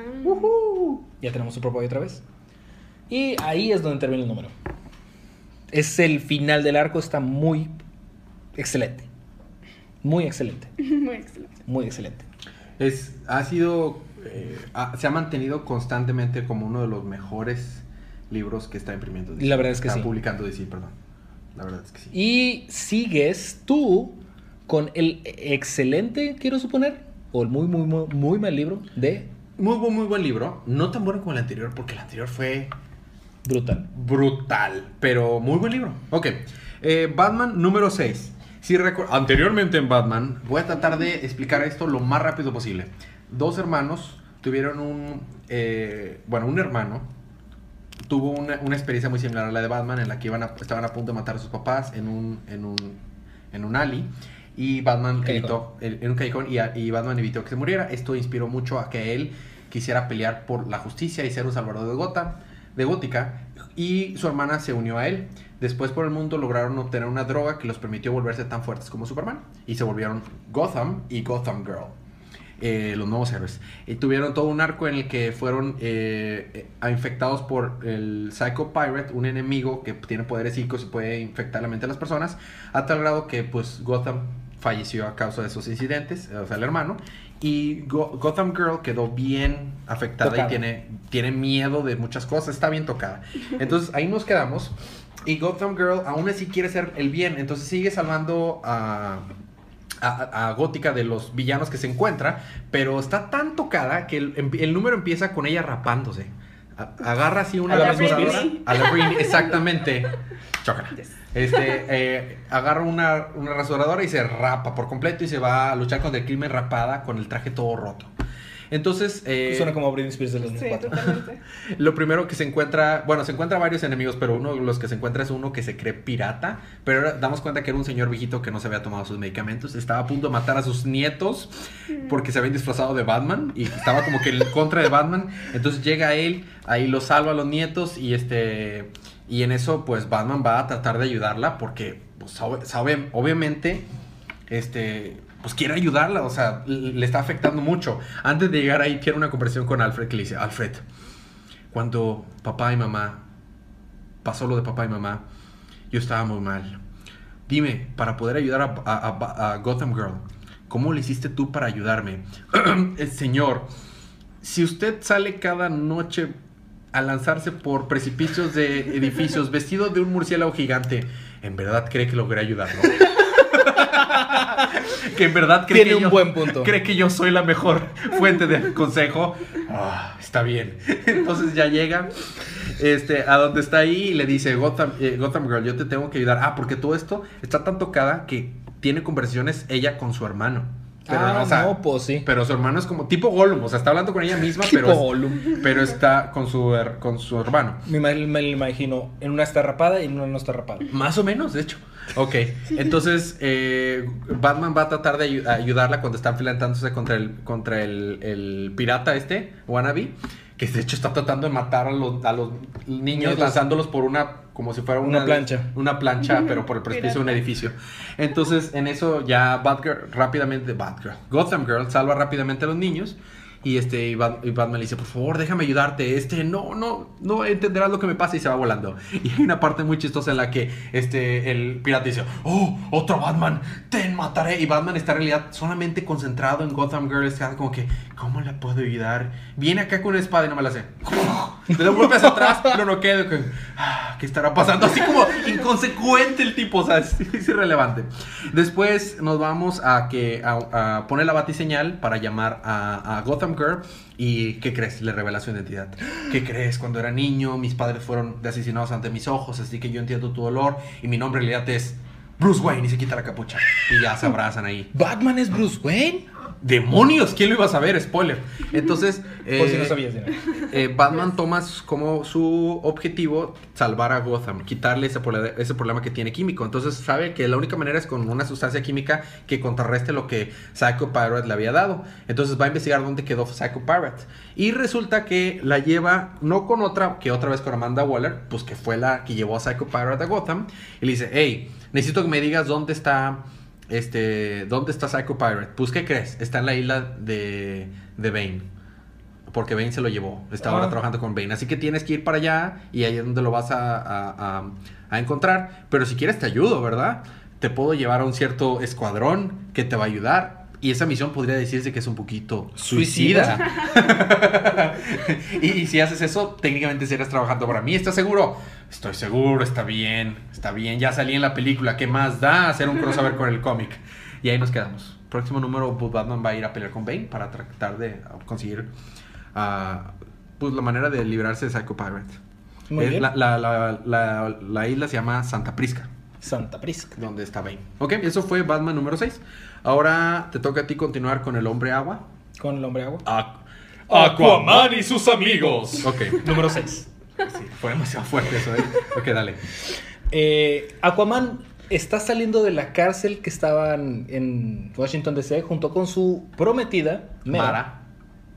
Ya tenemos Superboy otra vez. Y ahí es donde termina el número. Es el final del arco, está muy excelente. Muy excelente. Muy excelente. Muy excelente. Es, ha sido, eh, ha- se ha mantenido constantemente como uno de los mejores libros que está imprimiendo. DC. La verdad es que está sí. publicando DC, perdón. La verdad es que sí. Y sigues tú con el excelente, quiero suponer, o el muy, muy, muy, muy mal libro de Muy, buen- muy buen libro. No tan bueno como el anterior, porque el anterior fue Brutal. brutal, pero muy buen libro. Ok, eh, Batman número 6. Si Anteriormente en Batman, voy a tratar de explicar esto lo más rápido posible. Dos hermanos tuvieron un, eh, bueno, un hermano tuvo una, una experiencia muy similar a la de Batman, en la que iban a- estaban a punto de matar a sus papás en un, en un, en un alley. Y Batman Callejón. evitó, en en un callejón, y, a- y Batman evitó que se muriera. Esto inspiró mucho a que él quisiera pelear por la justicia y ser un salvador de Gotham, de Gótica. Y su hermana se unió a él. Después por el mundo lograron obtener una droga que los permitió volverse tan fuertes como Superman. Y se volvieron Gotham y Gotham Girl eh, los nuevos héroes. Y tuvieron todo un arco en el que fueron eh, eh, infectados por el Psycho Pirate, un enemigo que tiene poderes psíquicos y puede infectar la mente de las personas, a tal grado que pues Gotham falleció a causa de esos incidentes, o sea, el hermano, y Go- Gotham Girl quedó bien afectada Tocada. y tiene, tiene miedo de muchas cosas, está bien tocada. Entonces ahí nos quedamos. Y Gotham Girl aún así quiere ser el bien, entonces sigue salvando a, a, a Gótica de los villanos que se encuentra, pero está tan tocada que el, em- el número empieza con ella rapándose. A- agarra así una A la rasuradora. Britney. A la Britney, exactamente. Chócala. Yes. Este, eh, agarra una, una rasuradora y se rapa por completo y se va a luchar contra el crimen rapada con el traje todo roto. Entonces, eh, Suena como Britney Spears del Sí, 2004. totalmente. lo primero que se encuentra, bueno, se encuentra varios enemigos, pero uno de los que se encuentra es uno que se cree pirata, pero ahora damos cuenta que era un señor viejito que no se había tomado sus medicamentos, estaba a punto de matar a sus nietos porque se habían disfrazado de Batman y estaba como que en contra de Batman, entonces llega él, ahí lo salva a los nietos y este y en eso pues Batman va a tratar de ayudarla porque pues, sabe, sabe- obviamente este pues quiere ayudarla, o sea, le está afectando mucho. Antes de llegar ahí tiene una conversación con Alfred que le dice, Alfred, cuando papá y mamá pasó lo de papá y mamá, yo estaba muy mal. Dime, para poder ayudar a Gotham Girl, ¿cómo le hiciste tú para ayudarme? Eh, Señor, si usted sale cada noche a lanzarse por precipicios de edificios vestido de un murciélago gigante, ¿en verdad cree que logré ayudarlo? Que en verdad cree Tiene que un yo- buen punto. cree que yo soy la mejor fuente de consejo. Ah, está bien. Entonces ya llega este, a donde está ahí y le dice, Gotham, eh, Gotham Girl, yo te tengo que ayudar. Ah, porque todo esto está tan tocada que tiene conversaciones ella con su hermano. Pero, ah, o sea, no, pues sí. pero su hermano es como tipo Gollum, o sea, está hablando con ella misma, Tipo pero, es- Gollum. pero está con su, con su hermano. Me, me lo imagino, en una está rapada y en una no está rapada. Más o menos, de hecho. Ok, entonces eh, Batman va a tratar de ayu- ayudarla cuando está enfrentándose contra el, contra el, el pirata este, Wannabe, que de hecho está tratando de matar a los, a los niños lanzándolos por una, como si fuera una, Una plancha. Una plancha, pero por el precipicio de un edificio. Entonces, en eso ya Batgirl rápidamente, Batgirl, Gotham Girl salva rápidamente a los niños. Y este, y Bat- y Batman le dice, por favor, déjame ayudarte. Este, no, no, no entenderás lo que me pasa y se va volando. Y hay una parte muy chistosa en la que este, el pirata dice, oh, otro Batman, te mataré. Y Batman está en realidad solamente concentrado en Gotham Girl. Está como que, ¿cómo la puedo ayudar? Viene acá con una espada y no me la hace. Le da un hacia atrás, lo noquea. y que, "Ah, ¿Qué estará pasando? Así como inconsecuente el tipo, o sea, es, es irrelevante. Después nos vamos a que a, a poner la batiseñal para llamar a, a Gotham ¿Y qué crees? Le revela su identidad. ¿Qué crees? Cuando era niño, mis padres fueron asesinados ante mis ojos, así que yo entiendo tu dolor. Y mi nombre en realidad es Bruce Wayne. Y se quita la capucha. Y ya se abrazan ahí. ¿Batman es Bruce Wayne? ¡Demonios! ¿Quién lo iba a saber? Spoiler. Entonces. Por si eh, no sabías. Dina. eh, Batman toma como su objetivo salvar a Gotham, quitarle ese, ese problema que tiene químico. Entonces sabe que la única manera es con una sustancia química que contrarreste lo que Psycho Pirate le había dado. Entonces va a investigar dónde quedó Psycho Pirate. Y resulta que la lleva no con otra, que otra vez con Amanda Waller, pues que fue la que llevó a Psycho Pirate a Gotham. Y le dice, hey, necesito que me digas dónde está... Este, ¿dónde está Psycho Pirate? Pues, ¿qué crees? Está en la isla de, de Bane. Porque Bane se lo llevó. Está ahora Ah. trabajando con Bane. Así que tienes que ir para allá y ahí es donde lo vas a, a- a- a encontrar. Pero si quieres te ayudo, ¿verdad? Te puedo llevar a un cierto escuadrón que te va a ayudar. Y esa misión podría decirse que es un poquito suicida. y, y si haces eso, técnicamente estarías trabajando para mí. ¿Estás seguro? Estoy seguro, está bien, está bien. Ya salí en la película. ¿Qué más da hacer un crossover con el cómic? Y ahí nos quedamos. Próximo número, pues, Batman va a ir a pelear con Bane para tratar de conseguir ah, pues, la manera de librarse de Psycho Pirate. Muy Es bien. La, la- la- la- la isla se llama Santa Prisca, Santa Prisca. donde está Bane. Ok, eso fue Batman número 6. Ahora te toca a ti continuar con el hombre agua. Con el hombre agua. Aquaman y sus amigos. ok, Número 6. sí, fue demasiado fuerte eso. ¿eh? Ok, dale. Eh, Aquaman está saliendo de la cárcel que estaban en Washington DC junto con su prometida, Mera. Mara.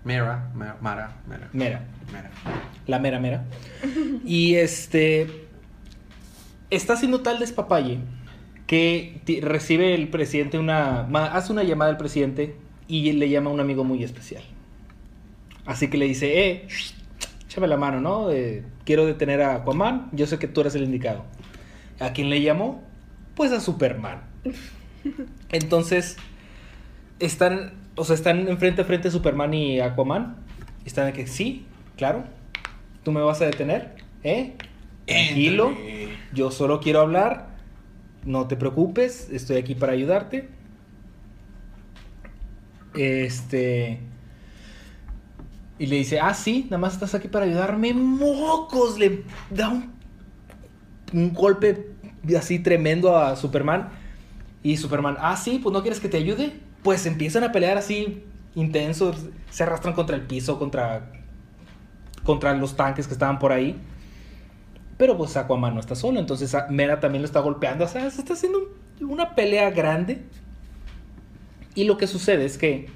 Mera, Mera, Mara, Mera. Mera. Mera. La mera mera. Y este. Está haciendo tal despapalle que recibe el presidente una. hace una llamada al presidente y le llama a un amigo muy especial. Así que le dice: Eh, échame la mano, ¿no? Eh, quiero detener a Aquaman. Yo sé que tú eres el indicado. ¿A quién le llamó? Pues a Superman. Entonces, están, o sea, están enfrente a frente Superman y Aquaman. Están de que sí, claro. Tú me vas a detener, ¿eh? Tranquilo. Yo solo quiero hablar. No te preocupes, estoy aquí para ayudarte. Este. Y le dice, ah, sí, nada más estás aquí para ayudarme. ¡Mocos! Le da un, un golpe así tremendo a Superman. Y Superman, ah, sí, pues no quieres que te ayude. Pues empiezan a pelear así intensos. Se arrastran contra el piso, contra, contra los tanques que estaban por ahí. Pero pues Aquaman no está solo, entonces a- Mera también lo está golpeando. O sea, se está haciendo un- una pelea grande. Y lo que sucede es que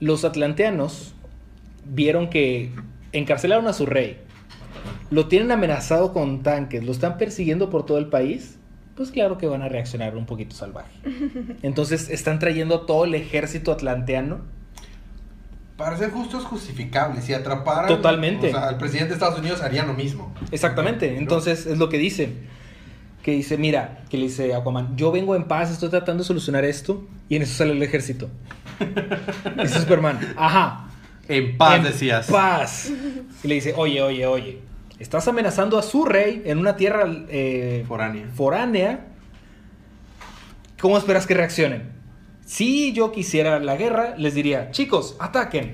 los atlanteanos vieron que encarcelaron a su rey. Lo tienen amenazado con tanques, lo están persiguiendo por todo el país. Pues claro que van a reaccionar un poquito salvaje. Entonces están trayendo todo el ejército atlanteano. Para ser justo es justificable. Si atraparan. Totalmente. O sea, el presidente de Estados Unidos haría lo mismo. Exactamente, entonces es lo que dicen. Que dice, mira, que le dice Aquaman, yo vengo en paz, estoy tratando de solucionar esto. Y en eso sale el ejército. Dice Superman, ajá. En paz en decías. Paz. Y le dice, oye, oye, oye, estás amenazando a su rey en una tierra eh, Foránea. foránea. ¿Cómo esperas que reaccionen? Si yo quisiera la guerra, les diría, chicos, ataquen.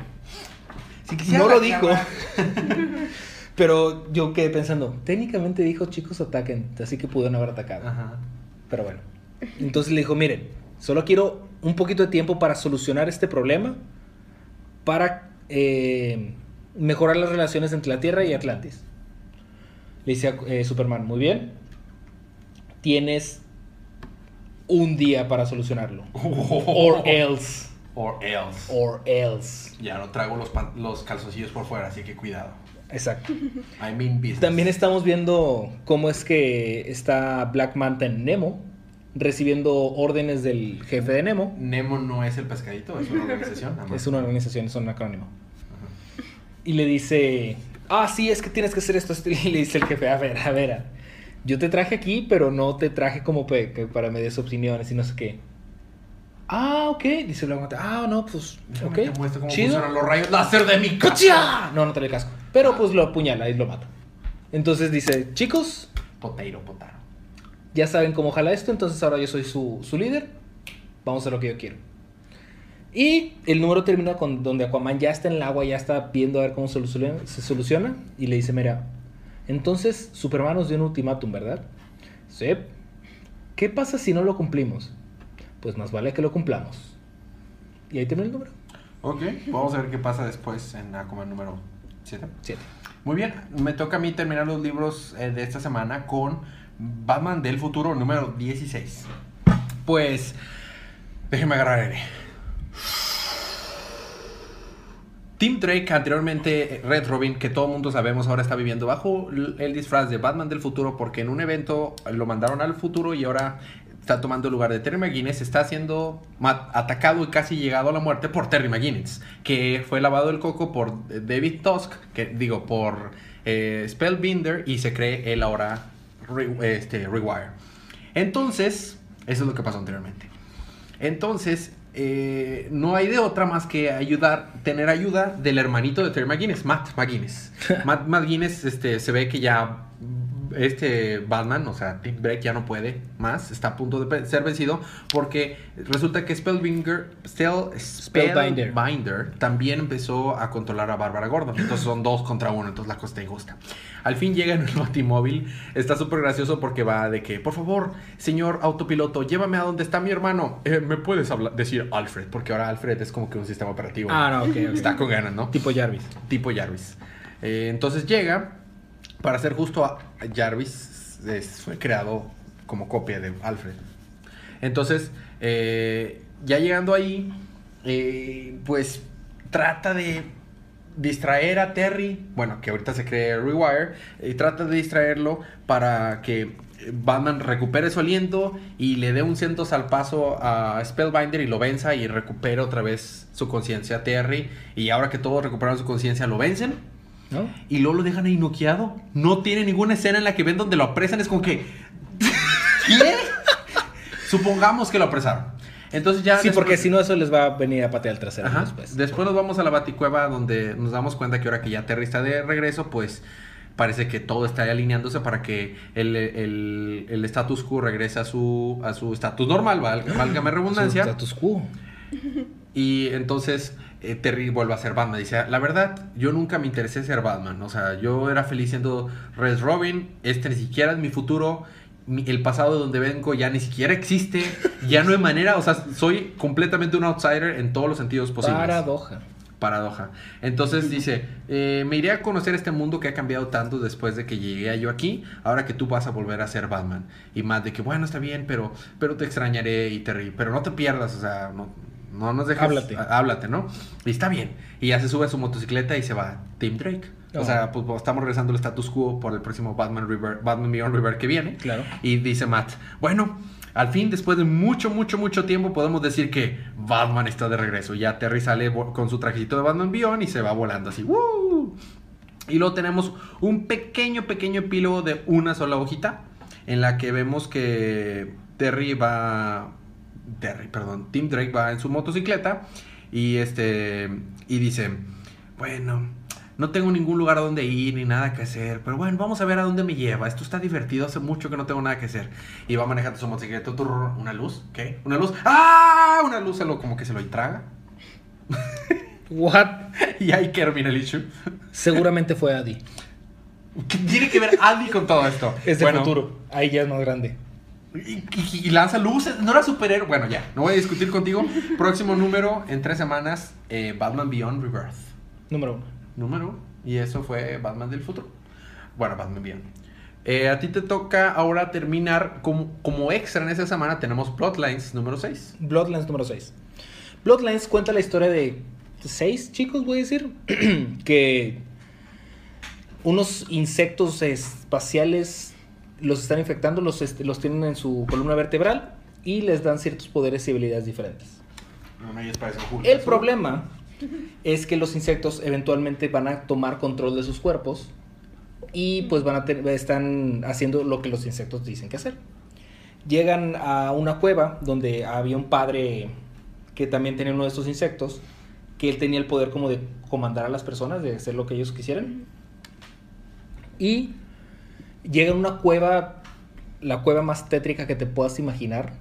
Si quisiera No lo dijo. Pero yo quedé pensando, técnicamente dijo chicos ataquen, así que pudieron haber atacado. Ajá. Pero bueno. Entonces le dijo, miren, solo quiero un poquito de tiempo para solucionar este problema, para eh, mejorar las relaciones entre la Tierra y Atlantis. Le dice a eh, Superman, muy bien, tienes un día para solucionarlo. Or else. Or else. Or else. Ya no traigo los, los calzoncillos por fuera, así que cuidado. Exacto. I mean business. También estamos viendo cómo es que está Black Manta en Nemo, recibiendo órdenes del jefe de Nemo. Nemo no es el pescadito, es una organización. Es una organización, es un acrónimo. y le dice, ah, sí, es que tienes que hacer esto. esto", Y le dice el jefe, a ver, a ver, yo te traje aquí, pero no te traje como para me des opiniones y no sé qué. Ah, ok, dice el aguante. Ah, no, pues, ok. Te muestro cómo chido. funcionan los rayos láser de mi casa. No, no trae casco. Pero pues lo apuñala y lo mata. Entonces dice, chicos, Poteiro, potaro. ya saben cómo jala esto, entonces ahora yo soy su, su líder. Vamos a hacer lo que yo quiero. Y el número termina con donde Aquaman ya está en el agua, ya está viendo a ver cómo se soluciona, se soluciona y le dice, mira, entonces Superman nos dio un ultimátum, ¿verdad? Sí. ¿Qué pasa si no lo cumplimos? Pues más vale que lo cumplamos. Y ahí termina el número. Ok, vamos a ver qué pasa después en Aquaman número 7. 7. Muy bien, me toca a mí terminar los libros eh, de esta semana con Batman del futuro número 16. Pues, déjeme agarrar aire. Tim Drake, anteriormente Red Robin, que todo el mundo sabemos ahora está viviendo bajo el disfraz de Batman del futuro porque en un evento lo mandaron al futuro y ahora está tomando el lugar de Terry McGuinness, está siendo atacado y casi llegado a la muerte por Terry McGuinness, que fue lavado el coco por David Tusk, que digo, por eh, Spellbinder y se cree él ahora este, Rewire. Entonces, eso es lo que pasó anteriormente. Entonces, eh, no hay de otra más que ayudar, tener ayuda del hermanito de Terry McGuinness, Matt McGuinness. Matt McGuinness este, se ve que ya este Batman, o sea, Tim Drake ya no puede más, está a punto de ser vencido porque resulta que Spell, Spellbinder. También empezó a controlar a Bárbara Gordon. Entonces son dos contra uno, entonces la cosa está injusta. Al fin llega en el Batimóvil, está súper gracioso porque va de que, por favor, señor autopiloto, llévame a donde está mi hermano. Eh, ¿Me puedes hablar- decir Alfred? Porque ahora Alfred es como que un sistema operativo. Ah, no, ok, ok. Está con ganas, ¿no? Tipo Jarvis. tipo Jarvis. Eh, entonces llega, para ser justo a Jarvis, fue creado como copia de Alfred. Entonces, eh, ya llegando ahí, eh, pues trata de distraer a Terry, bueno, que ahorita se cree Rewire, y trata de distraerlo para que Batman recupere su aliento y le dé un ciento al paso a Spellbinder y lo venza y recupere otra vez su conciencia a Terry. Y ahora que todos recuperaron su conciencia, lo vencen ¿No? y luego lo dejan ahí noqueado. No tiene ninguna escena en la que ven donde lo apresan. Es como que. ¿Qué? Supongamos que lo apresaron. Entonces ya. Sí, después- porque si no, eso les va a venir a patear el trasero Ajá. después. Después nos vamos a la baticueva donde nos damos cuenta que ahora que ya Terry está de regreso, pues parece que todo está alineándose para que el, el, el status quo regrese a su a su estatus normal, válgame redundancia. Su Status quo. Y entonces eh, Terry vuelve a ser Batman. Dice, la verdad, yo nunca me interesé ser Batman. O sea, yo era feliz siendo Red Robin. Este ni siquiera es mi futuro. Mi- el pasado de donde vengo ya ni siquiera existe. Ya no hay manera. O sea, soy completamente un outsider en todos los sentidos posibles. Paradoja. Paradoja. Entonces dice, eh, me iré a conocer este mundo que ha cambiado tanto después de que llegué yo aquí, ahora que tú vas a volver a ser Batman. Y más de que, bueno, está bien, pero, pero te extrañaré y Terry, pero no te pierdas, o sea, no, no nos dejes... Háblate. háblate, ¿no? Y está bien. Y ya se sube a su motocicleta y se va Tim Drake. O sea, pues pues, estamos regresando al status quo por el próximo Batman River, Batman Beyond River que viene. Claro. Y dice Matt, bueno, al fin, después de mucho, mucho, mucho tiempo, podemos decir que Batman está de regreso. Ya Terry sale con su trajecito de Batman Beyond y se va volando así. ¡Woo! Y luego tenemos un pequeño, pequeño epílogo de una sola hojita en la que vemos que Terry va... Terry, perdón. Tim Drake va en su motocicleta y este... Y dice, bueno, no tengo ningún lugar a donde ir ni nada que hacer, pero bueno, vamos a ver a dónde me lleva. Esto está divertido, hace mucho que no tengo nada que hacer. Y va manejando su motocicleta, una luz, ¿qué? Una luz, ¡ah! Una luz se lo, como que se lo traga. What? y ahí termina el issue. Seguramente fue Adi. ¿Qué tiene que ver Andy con todo esto? Es de Bueno, futuro. Ahí ya es más grande. Y, y- y lanza luces, no era superhéroe. Bueno, ya, no voy a discutir contigo. Próximo número en tres semanas: eh, Batman Beyond Rebirth. Número uno. Número, y eso fue Batman del futuro. Bueno, Batman Beyond. Eh, a ti te toca ahora terminar como, como extra en esa semana. Tenemos Plotlines número 6. Bloodlines número 6. Bloodlines cuenta la historia de seis chicos, voy a decir, que unos insectos espaciales los están infectando, los, este, los tienen en su columna vertebral y les dan ciertos poderes y habilidades diferentes. El problema es que los insectos eventualmente van a tomar control de sus cuerpos y pues van a tener, están haciendo lo que los insectos dicen que hacer. Llegan a una cueva donde había un padre que también tenía uno de estos insectos, que él tenía el poder como de comandar a las personas, de hacer lo que ellos quisieran. Y llega a una cueva, la cueva más tétrica que te puedas imaginar.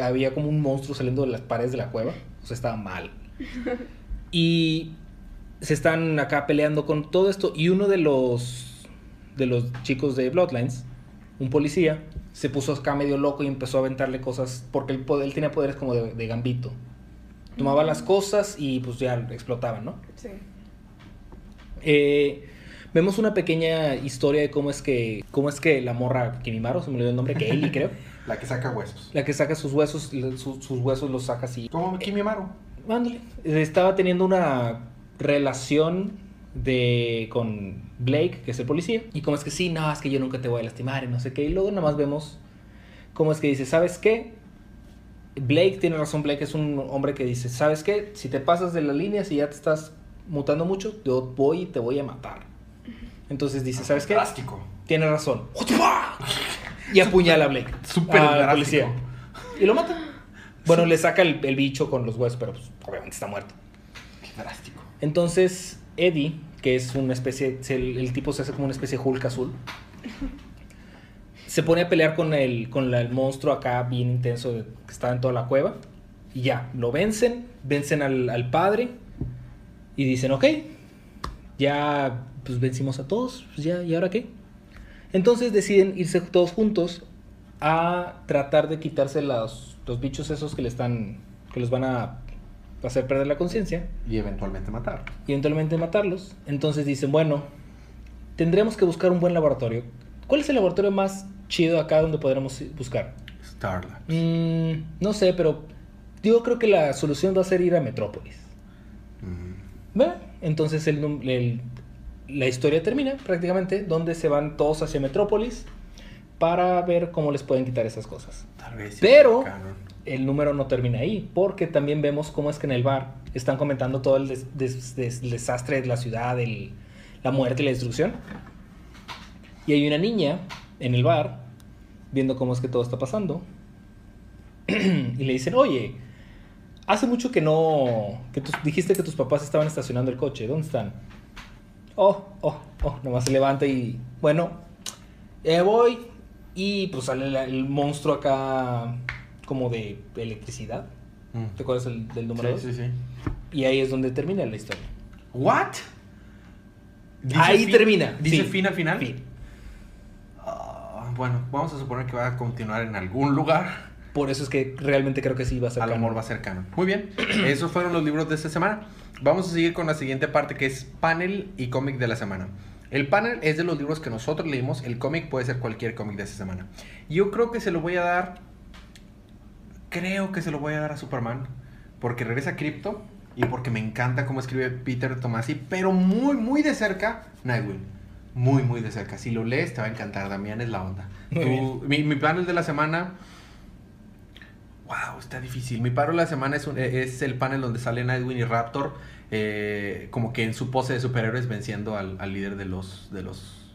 Había como un monstruo saliendo de las paredes de la cueva, o sea, estaba mal. Y se están acá peleando con todo esto y uno de los de los chicos de Bloodlines, un policía, se puso acá medio loco y empezó a aventarle cosas porque él, él tenía poderes como de, de gambito. Tomaba las cosas y pues ya explotaban, ¿no? Sí. Eh, vemos una pequeña historia de cómo es que cómo es que la morra Kimimaro, se me olvidó el nombre, que creo, La que saca huesos. la que saca sus huesos, su- sus huesos los saca así. Como Kimimaro. Ándale. Estaba teniendo una relación de con Blake, que es el policía, y como es que sí, no, es que yo nunca te voy a lastimar y no sé qué, y luego nada más vemos cómo es que dice, ¿sabes qué? Blake tiene razón, Blake es un hombre que dice, ¿sabes qué? Si te pasas de la línea, si ya te estás mutando mucho, yo voy y te voy a matar. Entonces dice, ¿sabes qué? Drástico. Tiene razón. Y apuñala a Blake. Súper policía. Y lo mata. Bueno, le saca el, el bicho con los huesos, pero pues, obviamente está muerto. Qué drástico. Entonces, Eddie, que es una especie, el, el tipo se hace como una especie de Hulk azul, se pone a pelear con el, con la- el monstruo acá bien intenso de- que estaba en toda la cueva. Y ya, lo vencen, vencen al, al padre y dicen, ok, ya pues vencimos a todos, pues ya, ¿y ahora qué? Entonces deciden irse todos juntos a tratar de quitarse los, los bichos esos que le están, que los van a hacer perder la conciencia Y eventualmente matar. y eventualmente matarlos. Entonces dicen, bueno, tendremos que buscar un buen laboratorio. ¿Cuál es el laboratorio más chido acá donde podremos buscar? Starlab. Mm, no sé, pero yo creo que la solución va a ser ir a Metrópolis. ¿Ve? Entonces el el- la historia termina prácticamente donde se van todos hacia Metrópolis para ver cómo les pueden quitar esas cosas. Tal vez. sí, Pero el número no termina ahí, porque también vemos cómo es que en el bar están comentando todo el des- des- des- desastre de la ciudad, el- la muerte y la destrucción. Y hay una niña en el bar viendo cómo es que todo está pasando. y le dicen, oye, hace mucho que no... que dijiste que tus papás estaban estacionando el coche, ¿dónde están? Oh, oh, oh, nomás se levanta y... Bueno, eh, voy y pues sale la- el monstruo acá como de electricidad. Mm. ¿Te acuerdas el- del número Sí, 2? sí, sí. Y ahí es donde termina la historia. ¿What? ¿Dice Ahí fin- termina. ¿Dice sí. fin al final? Fin. Ah, bueno, vamos a suponer que va a continuar en algún lugar. Por eso es que realmente creo que sí va a ser A lo canon. mejor va a ser canon. Muy bien, esos fueron los libros de esta semana. Vamos a seguir con la siguiente parte que es panel y cómic de la semana. El panel es de los libros que nosotros leímos, el cómic puede ser cualquier cómic de esta semana. Yo creo que se lo voy a dar, creo que se lo voy a dar a Superman, porque regresa Crypto y porque me encanta cómo escribe Peter Tomasi, pero muy, muy de cerca Nightwing. Muy, muy de cerca. Si lo lees te va a encantar, Damián es la onda. Tú- mi, mi panel de la semana... Wow, está difícil. Mi paro de la semana es, un- es el panel donde sale Nightwing y Raptor, eh, como que en su pose de superhéroes venciendo al, al líder de los de los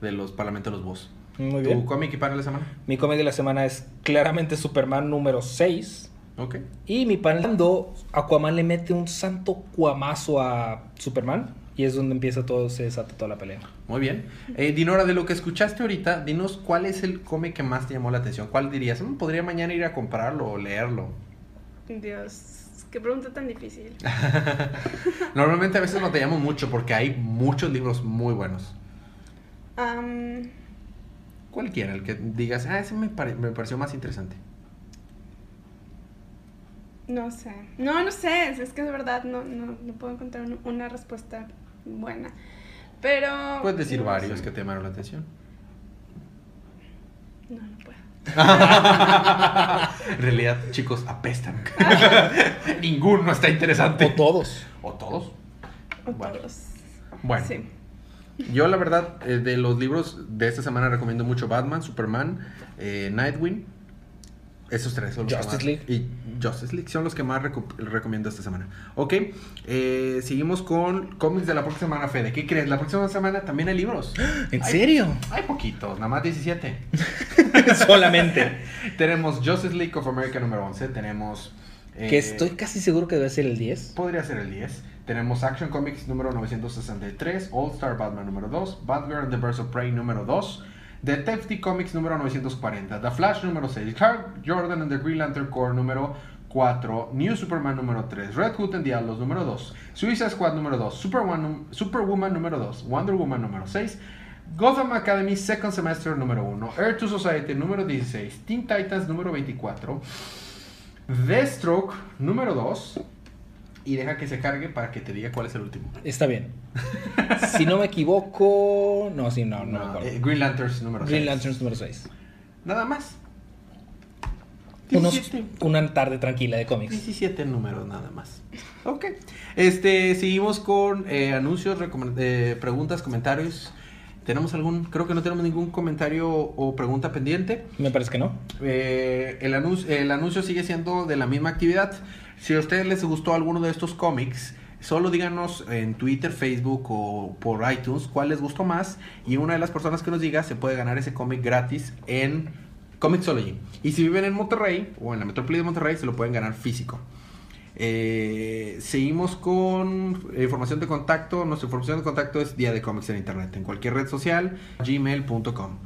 de los Parlamentos de los Boss. Muy ¿Tu bien. cómic y panel de la semana? Mi cómic de la semana es claramente Superman número 6. Ok. Y mi panel cuando Aquaman le mete un santo cuamazo a Superman. Y es donde empieza todo, se desata toda la pelea. Muy bien. Eh, Dinora, de lo que escuchaste ahorita, dinos cuál es el cómic que más te llamó la atención. ¿Cuál dirías? "Mm, podría mañana ir a comprarlo o leerlo. Dios, qué pregunta tan difícil. Normalmente a veces no te llamo mucho porque hay muchos libros muy buenos. Cualquiera, el que digas, ah, ese me, pare- me pareció más interesante. no sé. No, no sé. Es que de verdad no, no, no puedo encontrar un- una respuesta buena. Pero. Puedes decir no varios sé. que te llamaron la atención. No, no puedo. En realidad, chicos, apestan. Ninguno está interesante. O todos. ¿O todos? O Bueno. todos. Bueno. Sí. Yo, la verdad, eh, de los libros de esta semana recomiendo mucho Batman, Superman, eh, Nightwing. Esos tres son los Justice que más- League. Y Justice League son los que más reco- recomiendo esta semana. Ok, eh, seguimos con cómics de la próxima semana, Fede. ¿Qué crees? La próxima semana también hay libros. ¿En Hay- serio? Hay poquitos, nada más 17. Solamente. tenemos Justice League of America número 11. Tenemos. eh, Que estoy casi seguro que debe ser el 10. Podría ser el 10. Tenemos Action Comics número 963, All Star Batman número 2, Batgirl and the Birds of Prey número 2, Detective Comics número 940, The Flash número 6, Clark Jordan and the Green Lantern Corps número 4, New Superman número 3, Red Hood and the Outlaws número 2, Suicide Squad número 2, Superman, num- Superwoman número 2, Wonder Woman número 6, Gotham Academy Second Semester número 1, Earth to Society número 16, Teen Titans número 24, Deathstroke número 2 y deja que se cargue para que te diga cuál es el último. Está bien. si no me equivoco. No, sí, no, no, me No, acuerdo. eh, Green Lanterns número 6. Green Lanterns número 6. Nada más. Unos, 17. una tarde tranquila de cómics. 17 números nada más. Ok. Este, seguimos con eh, anuncios, eh, preguntas, comentarios. ¿Tenemos algún? Creo que no tenemos ningún comentario o pregunta pendiente. Me parece que no. Eh, el, anuncio, el anuncio sigue siendo de la misma actividad. Si a ustedes les gustó alguno de estos cómics, solo díganos en Twitter, Facebook o por iTunes cuál les gustó más. Y una de las personas que nos diga se puede ganar ese cómic gratis en Comixology. Y si viven en Monterrey o en la metrópoli de Monterrey, se lo pueden ganar físico. Eh, seguimos con información de contacto. Nuestra información de contacto es Día de Cómics en Internet, en cualquier red social, gmail.com.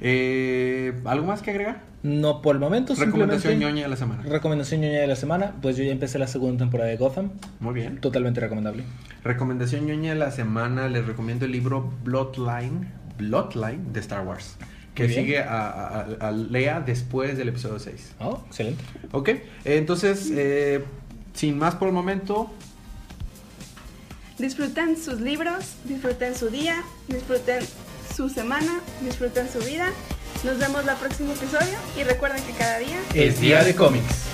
Eh, ¿Algo más que agregar? No por el momento. Recomendación ñoña de la semana. Recomendación ñoña de la semana. Pues yo ya empecé la segunda temporada de Gotham. Muy bien. Totalmente recomendable. Recomendación ñoña de la semana. Les recomiendo el libro Bloodline, Bloodline de Star Wars. Que sigue a, a- a- a Lea después del episodio 6. Oh, excelente. Ok, entonces, eh, sin más por el momento, Disfruten sus libros, disfruten su día, disfruten su semana, disfruten su vida. Nos vemos la próximo episodio y recuerden que cada día es día de cómics.